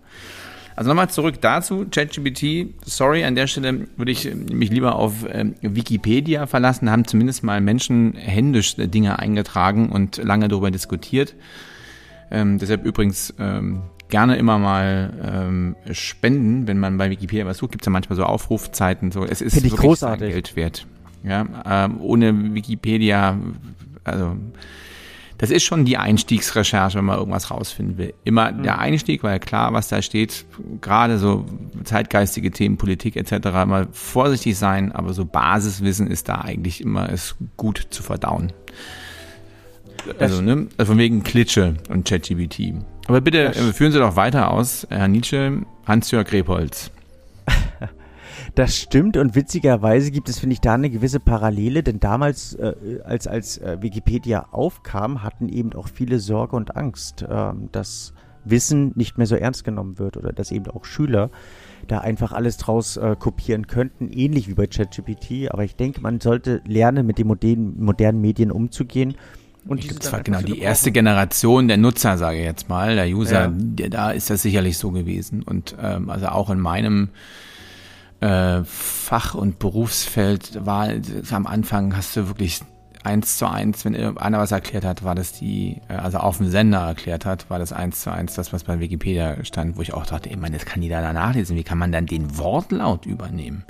Also nochmal zurück dazu, ChatGPT, sorry, an der Stelle würde ich mich lieber auf äh, Wikipedia verlassen, haben zumindest mal Menschen händisch Dinge eingetragen und lange darüber diskutiert. Ähm, deshalb übrigens ähm, gerne immer mal ähm, spenden, wenn man bei Wikipedia was sucht. Gibt es ja manchmal so Aufrufzeiten. So, es ist Finde ich wirklich großartig. Geld wert. Ja, ähm, ohne Wikipedia, also das ist schon die Einstiegsrecherche, wenn man irgendwas rausfinden will. Immer mhm. der Einstieg, weil klar, was da steht, gerade so zeitgeistige Themen, Politik etc., mal vorsichtig sein, aber so Basiswissen ist da eigentlich immer ist gut zu verdauen. Also, ne? also von wegen Klitsche und ChatGPT. Aber bitte äh, führen Sie doch weiter aus, Herr Nietzsche, Hans-Jörg Rebholz. Das stimmt und witzigerweise gibt es, finde ich, da eine gewisse Parallele, denn damals, äh, als, als äh, Wikipedia aufkam, hatten eben auch viele Sorge und Angst, äh, dass Wissen nicht mehr so ernst genommen wird oder dass eben auch Schüler da einfach alles draus äh, kopieren könnten, ähnlich wie bei ChatGPT. Aber ich denke, man sollte lernen, mit den modernen, modernen Medien umzugehen und ich zwar genau die erste Generation der Nutzer, sage ich jetzt mal, der User, ja. der, da ist das sicherlich so gewesen. Und ähm, also auch in meinem äh, Fach- und Berufsfeld war am Anfang hast du wirklich eins zu eins, wenn einer was erklärt hat, war das die, äh, also auf dem Sender erklärt hat, war das eins zu eins das, was bei Wikipedia stand, wo ich auch dachte, ey, man, das kann die da nachlesen. Wie kann man dann den Wortlaut übernehmen?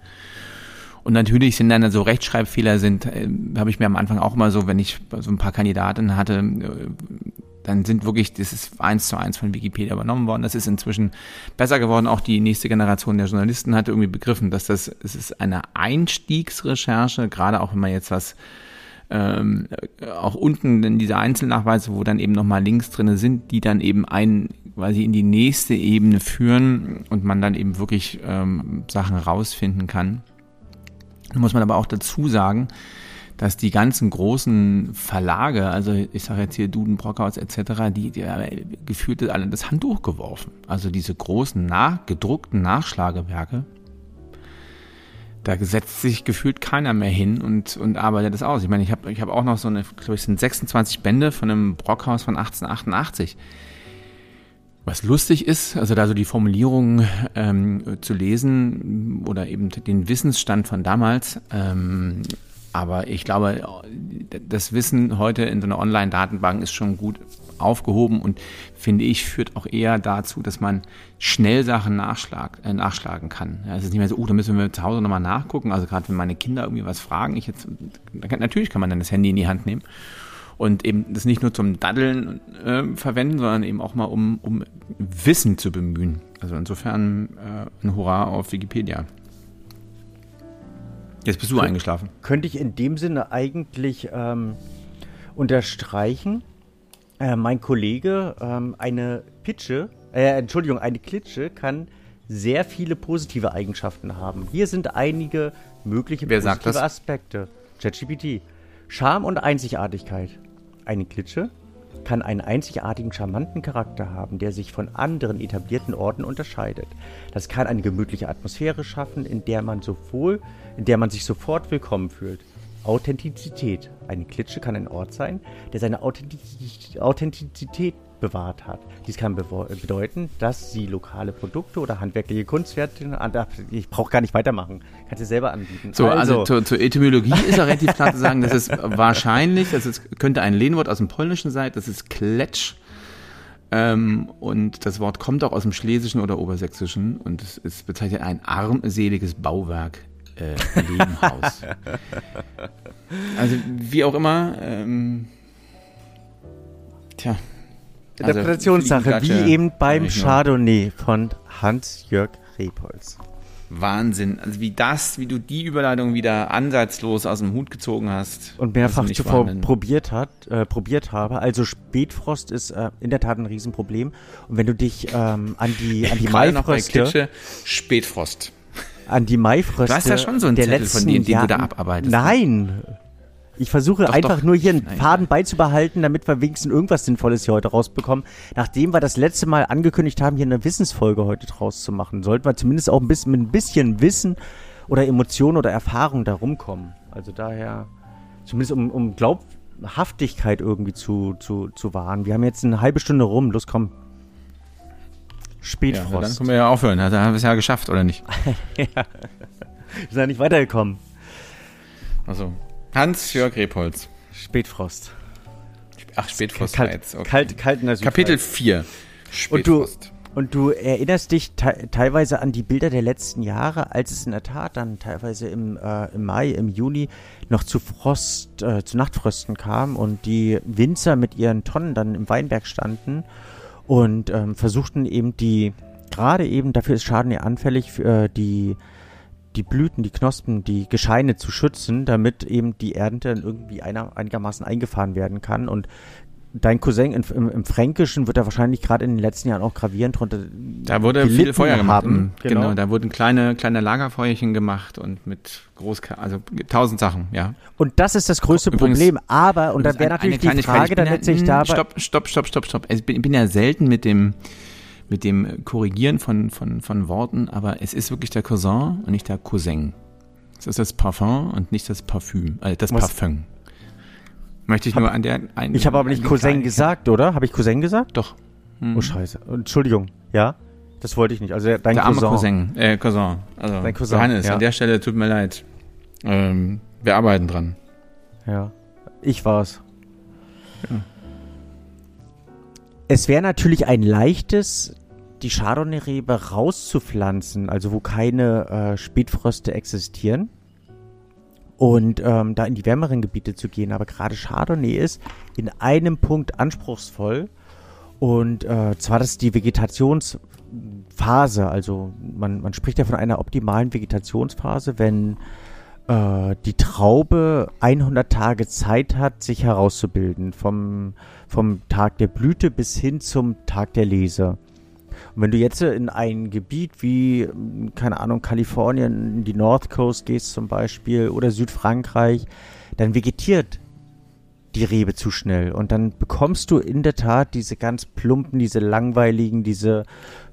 Und natürlich sind dann so Rechtschreibfehler sind, äh, habe ich mir am Anfang auch mal so, wenn ich so ein paar Kandidaten hatte, äh, dann sind wirklich, das ist eins zu eins von Wikipedia übernommen worden. Das ist inzwischen besser geworden. Auch die nächste Generation der Journalisten hatte irgendwie begriffen, dass das, es ist eine Einstiegsrecherche, gerade auch wenn man jetzt was ähm, auch unten in diese Einzelnachweise, wo dann eben nochmal Links drinne sind, die dann eben ein, quasi in die nächste Ebene führen und man dann eben wirklich ähm, Sachen rausfinden kann. Muss man aber auch dazu sagen, dass die ganzen großen Verlage, also ich sage jetzt hier Duden, Brockhaus etc., die, die gefühlt alle das Handtuch geworfen. Also diese großen nach, gedruckten Nachschlagewerke, da setzt sich gefühlt keiner mehr hin und, und arbeitet das aus. Ich meine, ich habe ich hab auch noch so eine, glaube ich, sind 26 Bände von einem Brockhaus von 1888. Was lustig ist, also da so die Formulierung ähm, zu lesen oder eben den Wissensstand von damals. Ähm, aber ich glaube, das Wissen heute in so einer Online-Datenbank ist schon gut aufgehoben und finde ich, führt auch eher dazu, dass man schnell Sachen nachschlag, äh, nachschlagen kann. Ja, es ist nicht mehr so, oh, da müssen wir zu Hause nochmal nachgucken. Also gerade wenn meine Kinder irgendwie was fragen, ich jetzt, natürlich kann man dann das Handy in die Hand nehmen und eben das nicht nur zum Daddeln äh, verwenden, sondern eben auch mal um, um Wissen zu bemühen. Also insofern äh, ein Hurra auf Wikipedia. Jetzt bist du Kön eingeschlafen. Könnte ich in dem Sinne eigentlich ähm, unterstreichen, äh, mein Kollege ähm, eine Pitsche, äh, Entschuldigung, eine Klitsche kann sehr viele positive Eigenschaften haben. Hier sind einige mögliche Wer positive Aspekte. ChatGPT. Charme und Einzigartigkeit. Eine Klitsche kann einen einzigartigen, charmanten Charakter haben, der sich von anderen etablierten Orten unterscheidet. Das kann eine gemütliche Atmosphäre schaffen, in der man sowohl, in der man sich sofort willkommen fühlt. Authentizität. Eine Klitsche kann ein Ort sein, der seine Authentizität bewahrt hat. Dies kann bedeuten, dass sie lokale Produkte oder handwerkliche Kunstwerke, ich brauche gar nicht weitermachen, kannst du selber anbieten. So, also, also zur, zur, Etymologie ist ja relativ klar zu sagen, dass es wahrscheinlich, das ist, könnte ein Lehnwort aus dem Polnischen sein, das ist Kletsch. Ähm, und das Wort kommt auch aus dem Schlesischen oder Obersächsischen und es, es bezeichnet ein armseliges Bauwerk, äh, Lehmhaus. also wie auch immer, ähm, tja, Interpretationssache, also wie eben beim Chardonnay von Hans-Jörg Repolz. Wahnsinn. Also wie das, wie du die Überleitung wieder ansatzlos aus dem Hut gezogen hast. Und mehrfach zuvor probiert hat, äh, probiert habe. Also Spätfrost ist äh, in der Tat ein Riesenproblem. Und wenn du dich ähm, an die an die Maifröste Spätfrost an die Maifröste. Du hast ja schon so einen Zettel von denen, den du da abarbeitest. Ne? Nein, ich versuche doch, einfach doch. nur hier einen Faden beizubehalten, damit wir wenigstens irgendwas Sinnvolles hier heute rausbekommen. Nachdem wir das letzte Mal angekündigt haben, hier eine Wissensfolge heute draus zu machen, sollten wir zumindest auch ein bisschen mit ein bisschen Wissen oder Emotionen oder Erfahrung da rumkommen. Also daher, zumindest um, um Glaubhaftigkeit irgendwie zu, zu, zu wahren. Wir haben jetzt eine halbe Stunde rum. Los, komm. Spätfrost. Ja, dann können wir ja aufhören. Da haben wir es ja geschafft, oder nicht? ja. Wir sind ja nicht weitergekommen. Also, Hans-Jörg Repolz. Spätfrost. Ach, Spätfrost kalt. Okay. Kalt, kalt in der Kapitel 4. Spätfrost. Und du, und du erinnerst dich te teilweise an die Bilder der letzten Jahre, als es in der Tat dann teilweise im, äh, im Mai, im Juni noch zu Frost, äh, zu Nachtfrösten kam und die Winzer mit ihren Tonnen dann im Weinberg standen und ähm, versuchten eben die, gerade eben, dafür ist Schaden ja anfällig, für, äh, die die Blüten, die Knospen, die Gescheine zu schützen, damit eben die Ernte irgendwie einer, einigermaßen eingefahren werden kann. Und dein Cousin in, im, im, Fränkischen wird da wahrscheinlich gerade in den letzten Jahren auch gravierend drunter. Da wurde viel Feuer gemacht. Haben. Genau. genau. da wurden kleine, kleine Lagerfeuerchen gemacht und mit groß, also tausend Sachen, ja. Und das ist das größte Übrigens, Problem. Aber, und da wäre natürlich die Frage dann letztlich dabei. Stopp, stopp, stopp, stopp, stopp. Ich bin, bin ja selten mit dem, mit dem Korrigieren von, von, von Worten, aber es ist wirklich der Cousin und nicht der Cousin. Es ist das Parfum und nicht das Parfüm, äh, das Was? Parfum. Möchte ich hab, nur an der einen. Ich habe aber nicht Cousin gesagt, oder? Habe ich Cousin gesagt? Doch. Hm. Oh Scheiße. Entschuldigung. Ja? Das wollte ich nicht. Also dein der Cousin. Arme Cousin. Äh, Cousin. Also dein Cousin. Johannes, ja. an der Stelle tut mir leid. Ähm, wir arbeiten dran. Ja. Ich war's. Ja. Es wäre natürlich ein leichtes die Chardonnay-Rebe rauszupflanzen, also wo keine äh, Spätfröste existieren und ähm, da in die wärmeren Gebiete zu gehen. Aber gerade Chardonnay ist in einem Punkt anspruchsvoll und äh, zwar das ist die Vegetationsphase. Also man, man spricht ja von einer optimalen Vegetationsphase, wenn äh, die Traube 100 Tage Zeit hat, sich herauszubilden, vom, vom Tag der Blüte bis hin zum Tag der Lese. Und wenn du jetzt in ein Gebiet wie, keine Ahnung, Kalifornien, die North Coast gehst zum Beispiel oder Südfrankreich, dann vegetiert die Rebe zu schnell. Und dann bekommst du in der Tat diese ganz plumpen, diese langweiligen, diese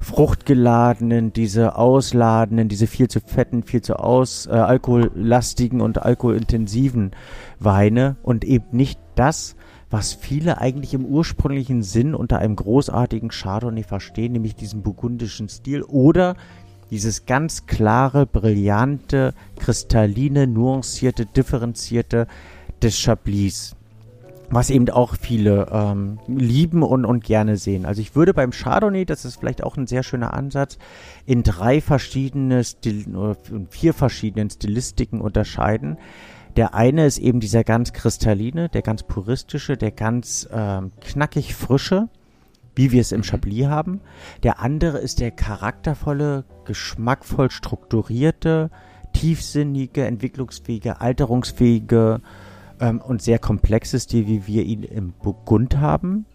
fruchtgeladenen, diese ausladenden, diese viel zu fetten, viel zu aus, äh, alkohollastigen und alkoholintensiven Weine und eben nicht das, was viele eigentlich im ursprünglichen Sinn unter einem großartigen Chardonnay verstehen, nämlich diesen burgundischen Stil oder dieses ganz klare, brillante, kristalline, nuancierte, differenzierte des Chablis. was eben auch viele ähm, lieben und, und gerne sehen. Also ich würde beim Chardonnay, das ist vielleicht auch ein sehr schöner Ansatz, in drei verschiedene Stil oder vier verschiedenen Stilistiken unterscheiden. Der eine ist eben dieser ganz kristalline, der ganz puristische, der ganz ähm, knackig frische, wie wir es im Chablis haben. Der andere ist der charaktervolle, geschmackvoll strukturierte, tiefsinnige, entwicklungsfähige, alterungsfähige, ähm, und sehr komplexe Stil, wie wir ihn im Burgund haben.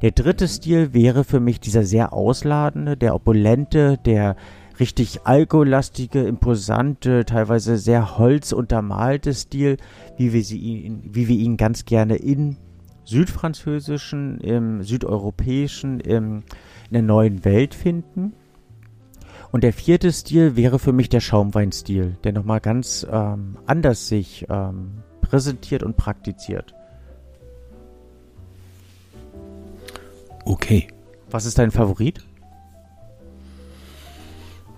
Der dritte Stil wäre für mich dieser sehr ausladende, der opulente, der richtig alkoholastige, imposante, teilweise sehr holzuntermalte Stil, wie wir, sie ihn, wie wir ihn ganz gerne in südfranzösischen, im südeuropäischen, im, in der neuen Welt finden. Und der vierte Stil wäre für mich der Schaumweinstil, der nochmal ganz ähm, anders sich ähm, präsentiert und praktiziert. Okay. Was ist dein Favorit?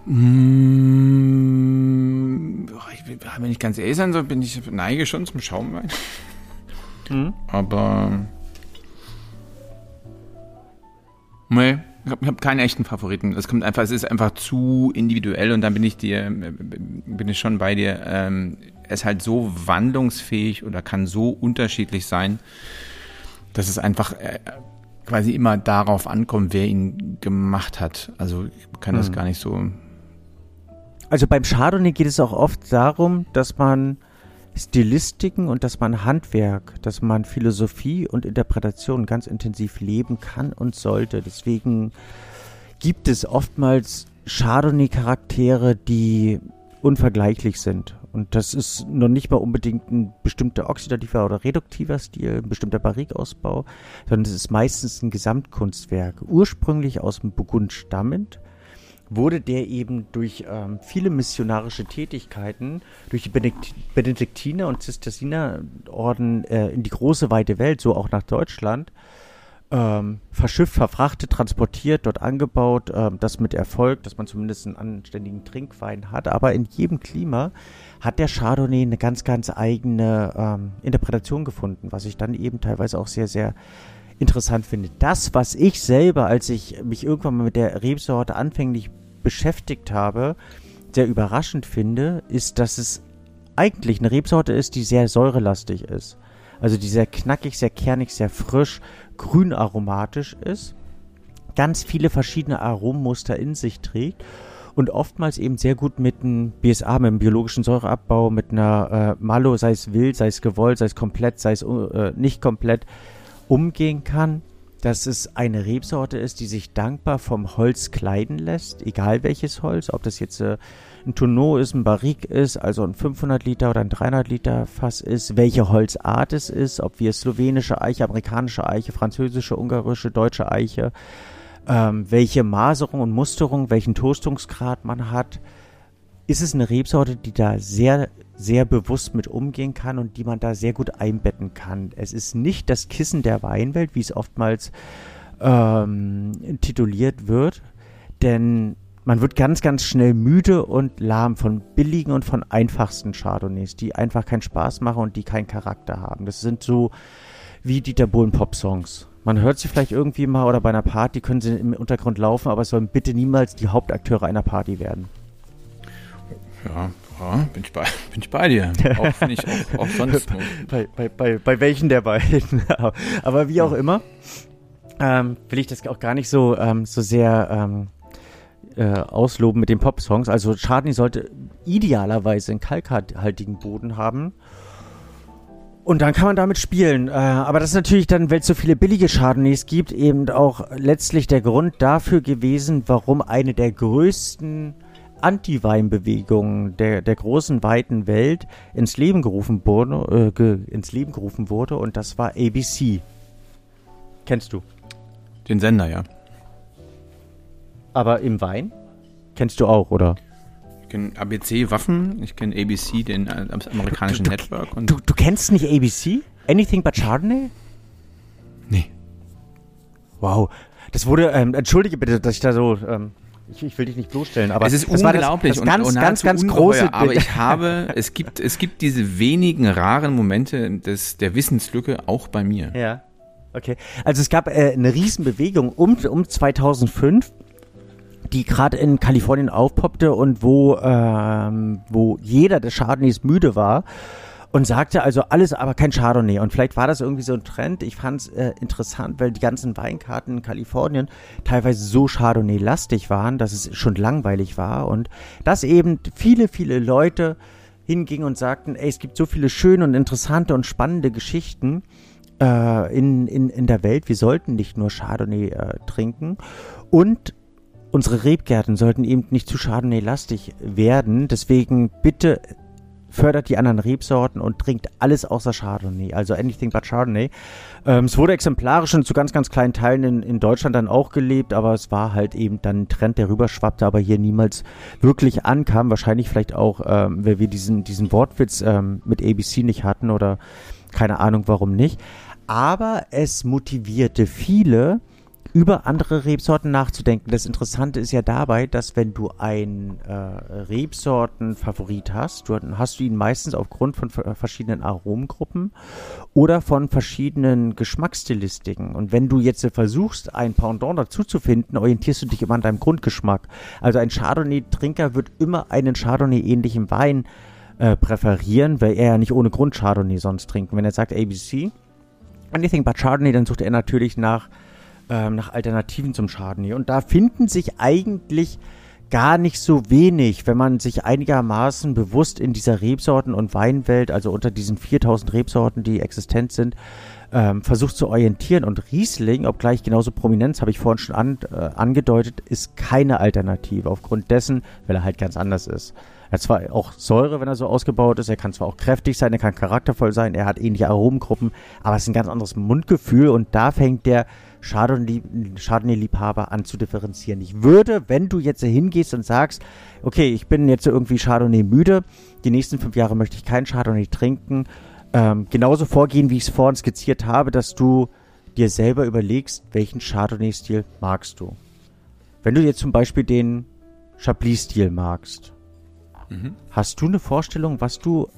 Mmh, wenn ich ganz ehrlich sein soll, bin ich neige schon zum Schaumwein. Mhm. Aber nee, ich habe hab keinen echten Favoriten. Es kommt einfach, es ist einfach zu individuell und dann bin ich dir, bin ich schon bei dir. Ähm, er ist halt so wandlungsfähig oder kann so unterschiedlich sein, dass es einfach äh, quasi immer darauf ankommt, wer ihn gemacht hat. Also ich kann das hm. gar nicht so. Also beim Chardonnay geht es auch oft darum, dass man Stilistiken und dass man Handwerk, dass man Philosophie und Interpretation ganz intensiv leben kann und sollte. Deswegen gibt es oftmals Chardonnay-Charaktere, die unvergleichlich sind. Und das ist noch nicht mal unbedingt ein bestimmter oxidativer oder reduktiver Stil, ein bestimmter Barrikausbau, sondern es ist meistens ein Gesamtkunstwerk. Ursprünglich aus dem Burgund stammend, wurde der eben durch ähm, viele missionarische Tätigkeiten, durch die Benedikt Benediktiner und Zisterzinerorden äh, in die große weite Welt, so auch nach Deutschland, ähm, verschifft, verfrachtet, transportiert, dort angebaut, ähm, das mit Erfolg, dass man zumindest einen anständigen Trinkwein hat. Aber in jedem Klima hat der Chardonnay eine ganz, ganz eigene ähm, Interpretation gefunden, was ich dann eben teilweise auch sehr, sehr interessant finde. Das, was ich selber, als ich mich irgendwann mal mit der Rebsorte anfänglich beschäftigt habe, sehr überraschend finde, ist, dass es eigentlich eine Rebsorte ist, die sehr säurelastig ist. Also die sehr knackig, sehr kernig, sehr frisch, grün aromatisch ist, ganz viele verschiedene Aromenmuster in sich trägt und oftmals eben sehr gut mit einem BSA, mit einem biologischen Säureabbau, mit einer äh, Malo, sei es wild, sei es gewollt, sei es komplett, sei es äh, nicht komplett, umgehen kann. Dass es eine Rebsorte ist, die sich dankbar vom Holz kleiden lässt, egal welches Holz, ob das jetzt äh, ein Tonneau ist, ein Barrique ist, also ein 500 Liter oder ein 300 Liter Fass ist, welche Holzart es ist, ob wir slowenische Eiche, amerikanische Eiche, französische, ungarische, deutsche Eiche, ähm, welche Maserung und Musterung, welchen Toastungsgrad man hat, ist es eine Rebsorte, die da sehr, sehr bewusst mit umgehen kann und die man da sehr gut einbetten kann. Es ist nicht das Kissen der Weinwelt, wie es oftmals ähm, tituliert wird, denn man wird ganz, ganz schnell müde und lahm von billigen und von einfachsten Chardonnays, die einfach keinen Spaß machen und die keinen Charakter haben. Das sind so wie Dieter Bohlen Pop-Songs. Man hört sie vielleicht irgendwie mal oder bei einer Party können sie im Untergrund laufen, aber es sollen bitte niemals die Hauptakteure einer Party werden. Ja, ja bin, ich bei, bin ich bei dir. Auch, ich, auch, auch sonst. bei, bei, bei, bei welchen der beiden. aber wie auch ja. immer, ähm, will ich das auch gar nicht so, ähm, so sehr ähm, äh, ausloben mit den Pop-Songs. Also Chardonnay sollte idealerweise einen kalkhaltigen Boden haben und dann kann man damit spielen. Äh, aber das ist natürlich dann, weil es so viele billige Chardonnays gibt, eben auch letztlich der Grund dafür gewesen, warum eine der größten Anti-Weinbewegungen der, der großen, weiten Welt ins Leben gerufen wurde, äh, ge, ins Leben gerufen wurde und das war ABC. Kennst du? Den Sender, ja. Aber im Wein? Kennst du auch, oder? kenne ABC Waffen, ich kenne ABC, den äh, amerikanischen du, du, Network. Und du, du kennst nicht ABC? Anything but Chardonnay? Nee. Wow. Das wurde, ähm, entschuldige bitte, dass ich da so ähm, Ich, ich, will dich nicht bloßstellen, aber es ist unglaublich das, das ganz, und, und ganz, ganz große. Aber ich habe, es gibt, es gibt diese wenigen raren Momente des, der Wissenslücke auch bei mir. Ja. Okay. Also es gab äh, eine Riesenbewegung um, um 2005 die gerade in Kalifornien aufpoppte und wo, ähm, wo jeder des Chardonnays müde war und sagte also alles, aber kein Chardonnay. Und vielleicht war das irgendwie so ein Trend. Ich fand es äh, interessant, weil die ganzen Weinkarten in Kalifornien teilweise so Chardonnay-lastig waren, dass es schon langweilig war und dass eben viele, viele Leute hingingen und sagten, ey, es gibt so viele schöne und interessante und spannende Geschichten äh, in, in, in der Welt. Wir sollten nicht nur Chardonnay äh, trinken. Und unsere Rebgärten sollten eben nicht zu Chardonnay-lastig werden. Deswegen bitte fördert die anderen Rebsorten und trinkt alles außer Chardonnay, also anything but Chardonnay. Ähm, es wurde exemplarisch und zu ganz, ganz kleinen Teilen in, in Deutschland dann auch gelebt, aber es war halt eben dann ein Trend, der rüberschwappte, aber hier niemals wirklich ankam. Wahrscheinlich vielleicht auch, ähm, weil wir diesen, diesen Wortwitz ähm, mit ABC nicht hatten oder keine Ahnung warum nicht. Aber es motivierte viele, über andere Rebsorten nachzudenken. Das Interessante ist ja dabei, dass wenn du ein äh, Rebsortenfavorit hast, du, hast du ihn meistens aufgrund von verschiedenen Aromengruppen oder von verschiedenen Geschmacksstilistiken. Und wenn du jetzt versuchst, ein Pendant dazu zu finden, orientierst du dich immer an deinem Grundgeschmack. Also ein Chardonnay-Trinker wird immer einen Chardonnay-ähnlichen Wein äh, präferieren, weil er ja nicht ohne Grund Chardonnay sonst trinkt. wenn er sagt ABC, anything but Chardonnay, dann sucht er natürlich nach ähm, nach Alternativen zum Chardonnay. Und da finden sich eigentlich gar nicht so wenig, wenn man sich einigermaßen bewusst in dieser Rebsorten- und Weinwelt, also unter diesen 4000 Rebsorten, die existent sind, ähm, versucht zu orientieren. Und Riesling, obgleich genauso Prominenz, habe ich vorhin schon an, äh, angedeutet, ist keine Alternative. Aufgrund dessen, weil er halt ganz anders ist. Er hat zwar auch Säure, wenn er so ausgebaut ist, er kann zwar auch kräftig sein, er kann charaktervoll sein, er hat ähnliche Aromengruppen, aber es ist ein ganz anderes Mundgefühl und da fängt der Chardonnay-Liebhaber an zu differenzieren. Ich würde, wenn du jetzt hingehst und sagst, okay, ich bin jetzt irgendwie Chardonnay müde, die nächsten fünf Jahre möchte ich keinen Chardonnay trinken, ähm, genauso vorgehen, wie ich es vorhin skizziert habe, dass du dir selber überlegst, welchen Chardonnay-Stil magst du. Wenn du jetzt zum Beispiel den Chablis-Stil magst, mhm. hast du eine Vorstellung, was du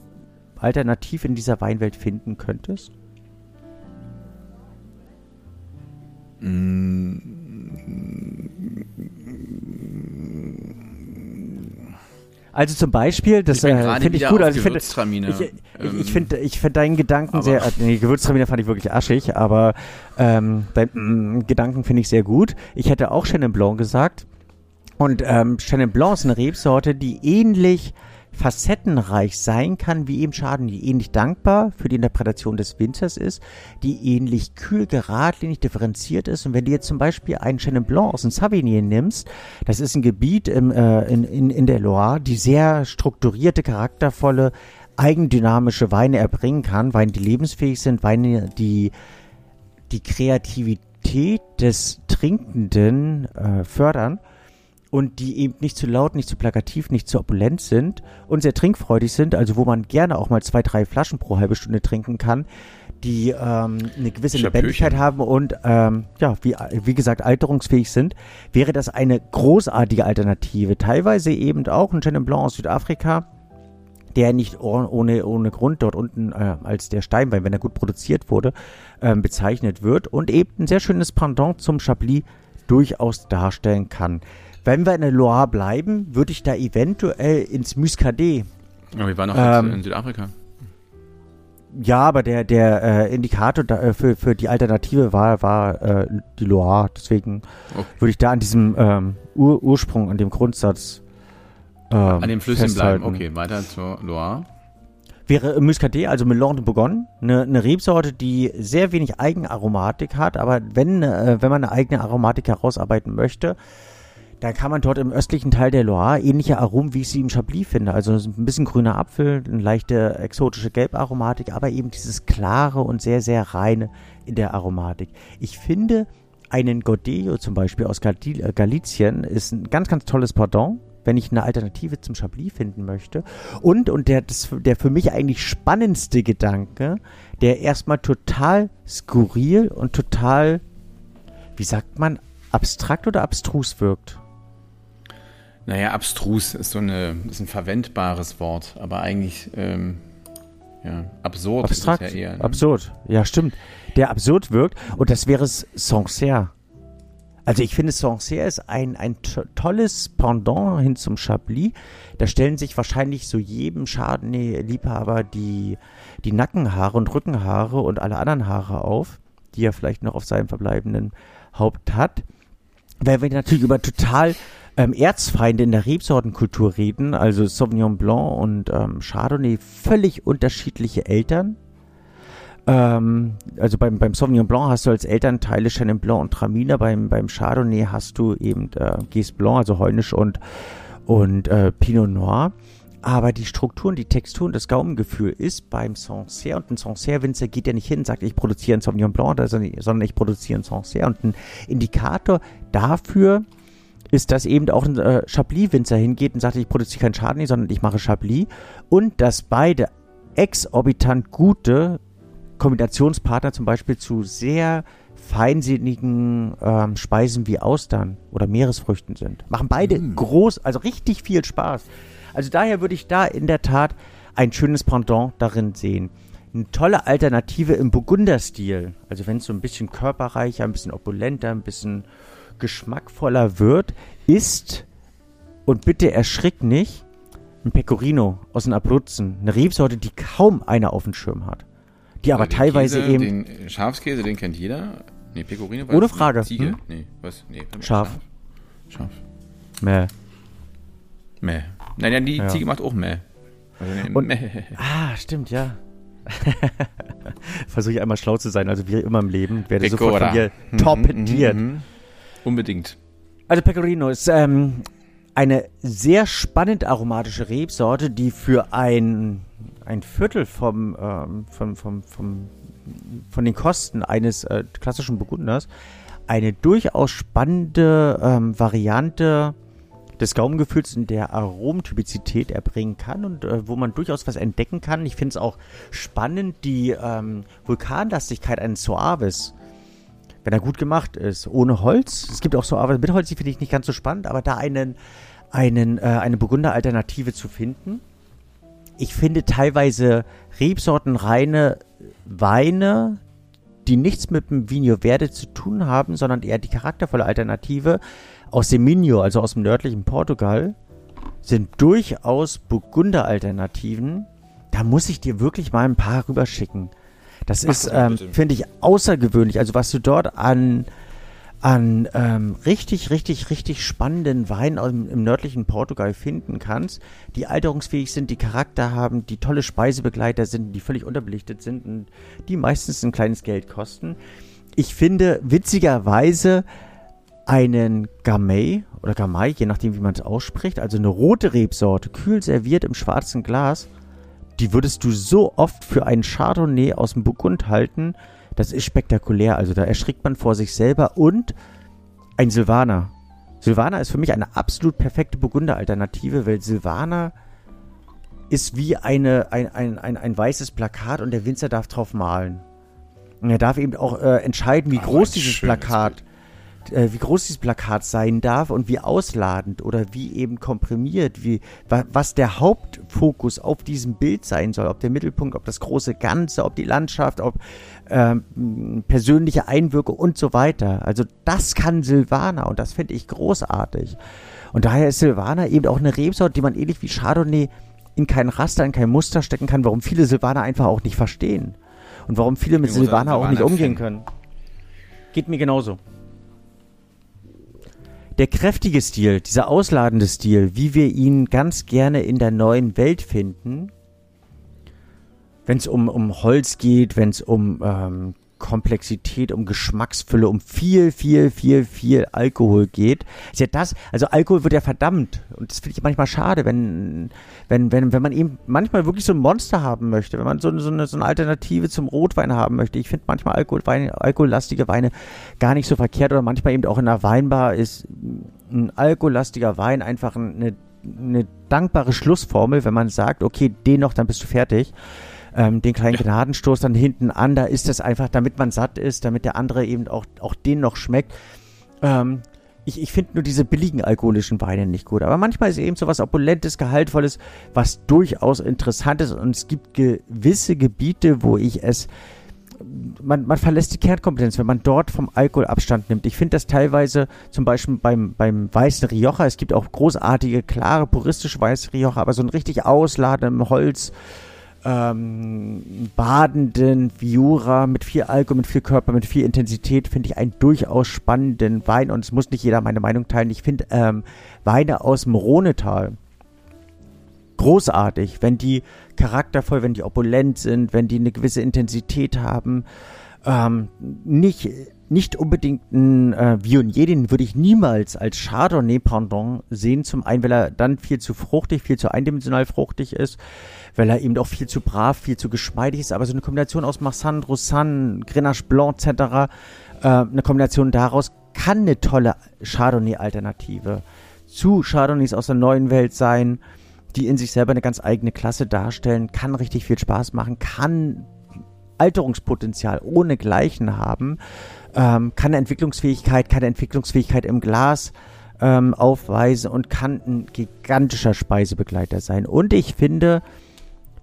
alternativ in dieser Weinwelt finden könntest? Also zum Beispiel, das äh, finde ich gut. Also ich finde, ich, ich, ich finde, ich finde deinen Gedanken sehr. Äh, nee, Gewürztraminer fand ich wirklich aschig, aber ähm, deinen mm, Gedanken finde ich sehr gut. Ich hätte auch Chenin Blanc gesagt. Und ähm, Chenin Blanc ist eine Rebsorte, die ähnlich facettenreich sein kann, wie eben Schaden, die ähnlich dankbar für die Interpretation des Winters ist, die ähnlich kühl, geradlinig, differenziert ist. Und wenn du jetzt zum Beispiel einen Chenin Blanc aus dem Savigny nimmst, das ist ein Gebiet im, äh, in, in, in der Loire, die sehr strukturierte, charaktervolle, eigendynamische Weine erbringen kann, Weine, die lebensfähig sind, Weine, die die Kreativität des Trinkenden äh, fördern und die eben nicht zu laut, nicht zu plakativ, nicht zu opulent sind und sehr trinkfreudig sind, also wo man gerne auch mal zwei, drei Flaschen pro halbe Stunde trinken kann, die ähm, eine gewisse Lebendigkeit haben und ähm, ja, wie, wie gesagt, alterungsfähig sind, wäre das eine großartige Alternative. Teilweise eben auch ein Chenin Blanc aus Südafrika, der nicht ohne, ohne Grund dort unten äh, als der Steinwein, wenn er gut produziert wurde, ähm, bezeichnet wird und eben ein sehr schönes Pendant zum Chablis durchaus darstellen kann. Wenn wir in der Loire bleiben, würde ich da eventuell ins Muscadet. Aber wir waren noch ähm, in Südafrika. Ja, aber der, der äh, Indikator da, äh, für, für die Alternative war, war äh, die Loire. Deswegen okay. würde ich da an diesem ähm, Ur Ursprung, an dem Grundsatz. Ähm, an den Flüssen festhalten. bleiben. Okay, weiter zur Loire. Wäre Muscadet, also Melon de Bourgogne, eine, eine Rebsorte, die sehr wenig Eigenaromatik hat, aber wenn, äh, wenn man eine eigene Aromatik herausarbeiten möchte, da kann man dort im östlichen Teil der Loire ähnliche Aromen, wie ich sie im Chablis finde. Also ein bisschen grüner Apfel, eine leichte exotische Gelbaromatik, aber eben dieses klare und sehr, sehr reine in der Aromatik. Ich finde, einen Godello zum Beispiel aus Gal äh, Galizien ist ein ganz, ganz tolles Pardon, wenn ich eine Alternative zum Chablis finden möchte. Und, und der, das, der für mich eigentlich spannendste Gedanke, der erstmal total skurril und total, wie sagt man, abstrakt oder abstrus wirkt Naja, abstrus ist so eine, ist ein verwendbares Wort, aber eigentlich ähm, ja, absurd Abstrakt, ist es ja eher. Ne? absurd. Ja, stimmt. Der absurd wirkt und das wäre Sancerre. Also ich finde, Sancerre ist ein, ein to tolles Pendant hin zum Chablis. Da stellen sich wahrscheinlich so jedem Chardonnay-Liebhaber die, die Nackenhaare und Rückenhaare und alle anderen Haare auf, die er vielleicht noch auf seinem verbleibenden Haupt hat. Weil wir natürlich über total ähm, Erzfeinde in der Rebsortenkultur reden, also Sauvignon Blanc und ähm, Chardonnay, völlig unterschiedliche Eltern. Ähm, also beim, beim Sauvignon Blanc hast du als Elternteile Chenin Blanc und Traminer, beim, beim Chardonnay hast du eben äh, Gis Blanc, also Heunisch und, und äh, Pinot Noir. Aber die Struktur und die Textur und das Gaumengefühl ist beim Sancerre und ein Sancerre-Winzer geht ja nicht hin und sagt, ich produziere ein Sauvignon Blanc, sondern ich produziere ein Sancerre. Und ein Indikator dafür ist, dass eben auch ein äh, Chablis-Winzer hingeht und sagt, ich produziere kein Chardonnay, sondern ich mache Chablis. Und dass beide exorbitant gute Kombinationspartner zum Beispiel zu sehr feinsinnigen ähm, Speisen wie Austern oder Meeresfrüchten sind. Machen beide mm. groß, also richtig viel Spaß. Also daher würde ich da in der Tat ein schönes Pendant darin sehen. Eine tolle Alternative im Burgunderstil. Also wenn es so ein bisschen körperreicher, ein bisschen opulenter, ein bisschen geschmackvoller wird, ist, und bitte erschrick nicht, ein Pecorino aus den Abruzzen. Eine Rebsorte, die kaum einer auf dem Schirm hat die aber teilweise Käse, eben. Den Schafskäse, den kennt jeder. Nee, Pecorino war Ohne Frage. Ziege. Hm? Nee, was? Nee, Schaf. Schaf. Mäh. Mäh. Naja, die ja. Ziege macht auch Mäh. Also, Und. Ah, stimmt, ja. Versuche ich einmal schlau zu sein, also wie immer im Leben, werde Pecora. sofort von dir mhm, torpediert. Mhm, mhm. Unbedingt. Also Pecorino ist ähm, eine sehr spannend aromatische Rebsorte, die für ein ein Viertel vom, ähm, vom, vom, vom, von den Kosten eines äh, klassischen Burgunders eine durchaus spannende ähm, Variante des Gaumengefühls und der Aromentypizität erbringen kann und äh, wo man durchaus was entdecken kann. Ich finde es auch spannend, die ähm, Vulkanlastigkeit eines Soaves, wenn er gut gemacht ist, ohne Holz. Es gibt auch Soaves mit Holz, die finde ich nicht ganz so spannend, aber da einen, einen, äh, eine Burgunder-Alternative zu finden ich finde teilweise rebsortenreine Weine, die nichts mit dem Vinho Verde zu tun haben, sondern eher die charaktervolle Alternative aus dem Minho, also aus dem nördlichen Portugal, sind durchaus Burgunder-Alternativen. Da muss ich dir wirklich mal ein paar rüberschicken. Das Ach, ist, ähm, finde ich, außergewöhnlich. Also was du dort an an ähm, richtig, richtig, richtig spannenden Weinen im, im, nördlichen Portugal finden kannst, die alterungsfähig sind, die Charakter haben, die tolle Speisebegleiter sind, die völlig unterbelichtet sind und die meistens ein kleines Geld kosten. Ich finde witzigerweise einen Gamay oder Gamay, je nachdem wie man es ausspricht, also eine rote Rebsorte, kühl serviert im schwarzen Glas, die würdest du so oft für einen Chardonnay aus dem Burgund halten, das ist spektakulär. Also da erschrickt man vor sich selber und ein Silvaner. Silvaner ist für mich eine absolut perfekte Burgunder-Alternative, weil Silvaner ist wie eine, ein, ein, ein, ein weißes Plakat und der Winzer darf drauf malen. Und er darf eben auch äh, entscheiden, wie Aber groß dieses Plakat Bild äh, wie groß dieses Plakat sein darf und wie ausladend oder wie eben komprimiert, wie wa, was der Hauptfokus auf diesem Bild sein soll, ob der Mittelpunkt, ob das große Ganze, ob die Landschaft, ob ähm, persönliche Einwirkung und so weiter. Also das kann Silvana und das finde ich großartig. Und daher ist Silvana eben auch eine Rebsorte, die man ähnlich wie Chardonnay in kein Raster, in kein Muster stecken kann, warum viele Silvaner einfach auch nicht verstehen. Und warum viele mit Silvana auch nicht umgehen können. Geht mir genauso der kräftige Stil, dieser ausladende Stil, wie wir ihn ganz gerne in der neuen Welt finden, wenn es um, um Holz geht, wenn es um ähm, Komplexität, um Geschmacksfülle, um viel, viel, viel, viel Alkohol geht. Ist ja das, also Alkohol wird ja verdammt. Und das finde ich manchmal schade, wenn, wenn, wenn, wenn man eben manchmal wirklich so ein Monster haben möchte, wenn man so, so, eine, so eine Alternative zum Rotwein haben möchte. Ich finde manchmal Alkoholweine, alkohollastige Weine gar nicht so verkehrt oder manchmal eben auch in einer Weinbar ist ein alkohollastiger Wein einfach eine, eine dankbare Schlussformel, wenn man sagt, okay, den noch, dann bist du fertig ähm, den kleinen Gnadenstoß dann hinten an, da ist es einfach, damit man satt ist, damit der andere eben auch, auch den noch schmeckt. Ähm, ich, ich finde nur diese billigen alkoholischen Weine nicht gut. Aber manchmal ist eben so was Opulentes, Gehaltvolles, was durchaus interessant ist. Und es gibt gewisse Gebiete, wo ich es. Man, man verlässt die Kernkompetenz, wenn man dort vom Alkohol Abstand nimmt. Ich finde das teilweise zum Beispiel beim, beim weißen Rioja. Es gibt auch großartige, klare, puristische weiße Rioja, aber so ein richtig ausladendem Holz ähm, badenden Viura mit viel Alkohol, mit viel Körper, mit viel Intensität finde ich einen durchaus spannenden Wein und es muss nicht jeder meine Meinung teilen. Ich finde ähm, Weine aus dem Rhonetal großartig, wenn die charaktervoll, wenn die opulent sind, wenn die eine gewisse Intensität haben. Ähm, nicht nicht unbedingt ein äh, Viognier, den würde ich niemals als Chardonnay-Pendant sehen. Zum einen, weil er dann viel zu fruchtig, viel zu eindimensional fruchtig ist, weil er eben auch viel zu brav, viel zu geschmeidig ist. Aber so eine Kombination aus Marsanne, Roussanne, Grenache Blanc etc., äh, eine Kombination daraus kann eine tolle Chardonnay-Alternative zu Chardonnays aus der neuen Welt sein, die in sich selber eine ganz eigene Klasse darstellen, kann richtig viel Spaß machen, kann Alterungspotenzial ohne Gleichen haben ähm, kann Entwicklungsfähigkeit, kann Entwicklungsfähigkeit im Glas ähm, aufweisen und kann ein gigantischer Speisebegleiter sein. Und ich finde,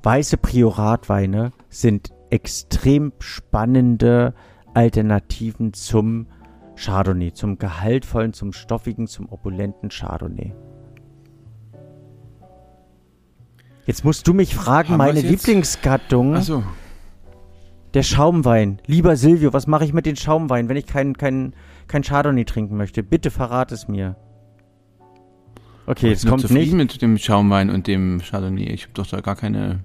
weiße Prioratweine sind extrem spannende Alternativen zum Chardonnay, zum gehaltvollen, zum stoffigen, zum opulenten Chardonnay. Jetzt musst du mich fragen, Haben meine Lieblingsgattung. Achso. Der Schaumwein. Lieber Silvio, was mache ich mit den Schaumwein, wenn ich kein, kein, kein Chardonnay trinken möchte? Bitte verrat es mir. Okay, jetzt kommt nicht. mit dem Schaumwein und dem Chardonnay. Ich habe doch da gar keine.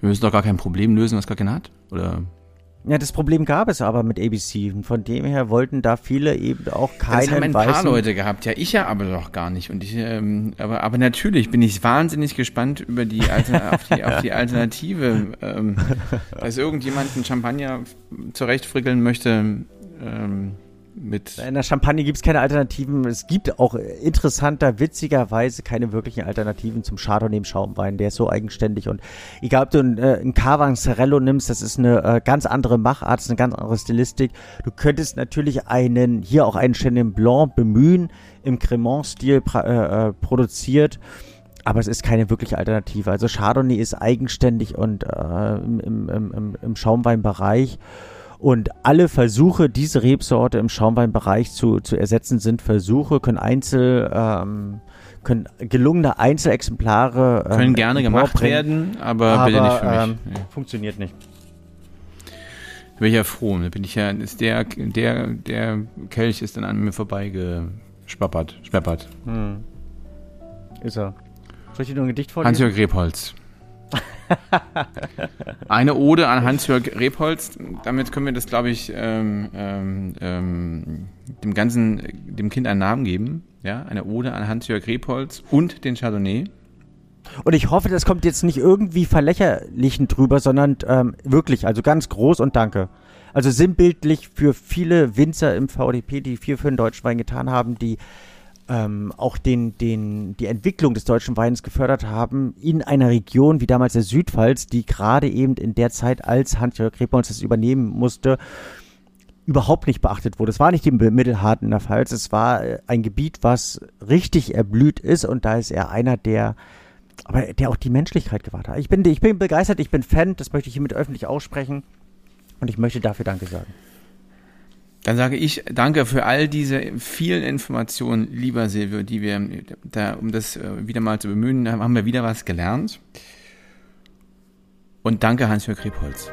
Wir müssen doch gar kein Problem lösen, was gar keiner hat. Oder ja, das Problem gab es aber mit ABC. Von dem her wollten da viele eben auch keinen Das haben ein paar Leute gehabt. Ja, ich ja aber doch gar nicht. Und ich, ähm, aber, aber natürlich bin ich wahnsinnig gespannt über die, Alter, auf, die auf die Alternative. Ähm, dass irgendjemand einen Champagner zurechtfrickeln möchte. Ähm, mit. In der Champagne gibt es keine Alternativen. Es gibt auch interessanter, witzigerweise keine wirklichen Alternativen zum Chardonnay im Schaumwein. Der ist so eigenständig und egal ob du einen, äh, einen Cavansarello nimmst, das ist eine äh, ganz andere Machart, eine ganz andere Stilistik. Du könntest natürlich einen, hier auch einen Chenin Blanc bemühen, im Cremant-Stil äh, äh, produziert aber es ist keine wirkliche Alternative. Also Chardonnay ist eigenständig und äh, im, im, im, im Schaumweinbereich und alle Versuche, diese Rebsorte im Schaumweinbereich zu, zu ersetzen, sind Versuche, können Einzel, ähm, können gelungene Einzelexemplare ähm, können gerne gemacht werden, aber, aber bitte nicht für mich. Ähm, nee. Funktioniert nicht. Da bin ich ja froh. Da bin ich ja, ist der, der, der Kelch ist dann an mir vorbeigespappert, schmeppert. Hm. Ist er. Soll ich dir nur ein Gedicht vorlesen? Hans-Jörg Rebholz. Eine Ode an Hans-Jörg Rebholz. Damit können wir das, glaube ich, ähm, ähm, ähm, dem ganzen, dem Kind einen Namen geben. Ja, eine Ode an Hans-Jörg Rebholz und den Chardonnay. Und ich hoffe, das kommt jetzt nicht irgendwie verlächerlichen drüber, sondern ähm, wirklich, also ganz groß und danke. Also sinnbildlich für viele Winzer im VDP, die viel für den deutschen Wein getan haben, die ähm, auch den, den, die Entwicklung des deutschen Weins gefördert haben in einer Region wie damals der Südpfalz, die gerade eben in der Zeit, als Hans-Jörg Rebholz das übernehmen musste, überhaupt nicht beachtet wurde. Es war nicht die Mittelharten in der Pfalz, es war äh, ein Gebiet, was richtig erblüht ist und da ist er einer der aber der auch die Menschlichkeit gewahrt hat. Ich bin, ich bin begeistert, ich bin Fan, das möchte ich hiermit öffentlich aussprechen und ich möchte dafür Danke sagen. Dann sage ich danke für all diese vielen Informationen, lieber Silvio, die wir da, um das äh, wieder mal zu bemühen, haben wir wieder was gelernt. Und danke Hans-Jörg Kriepholz.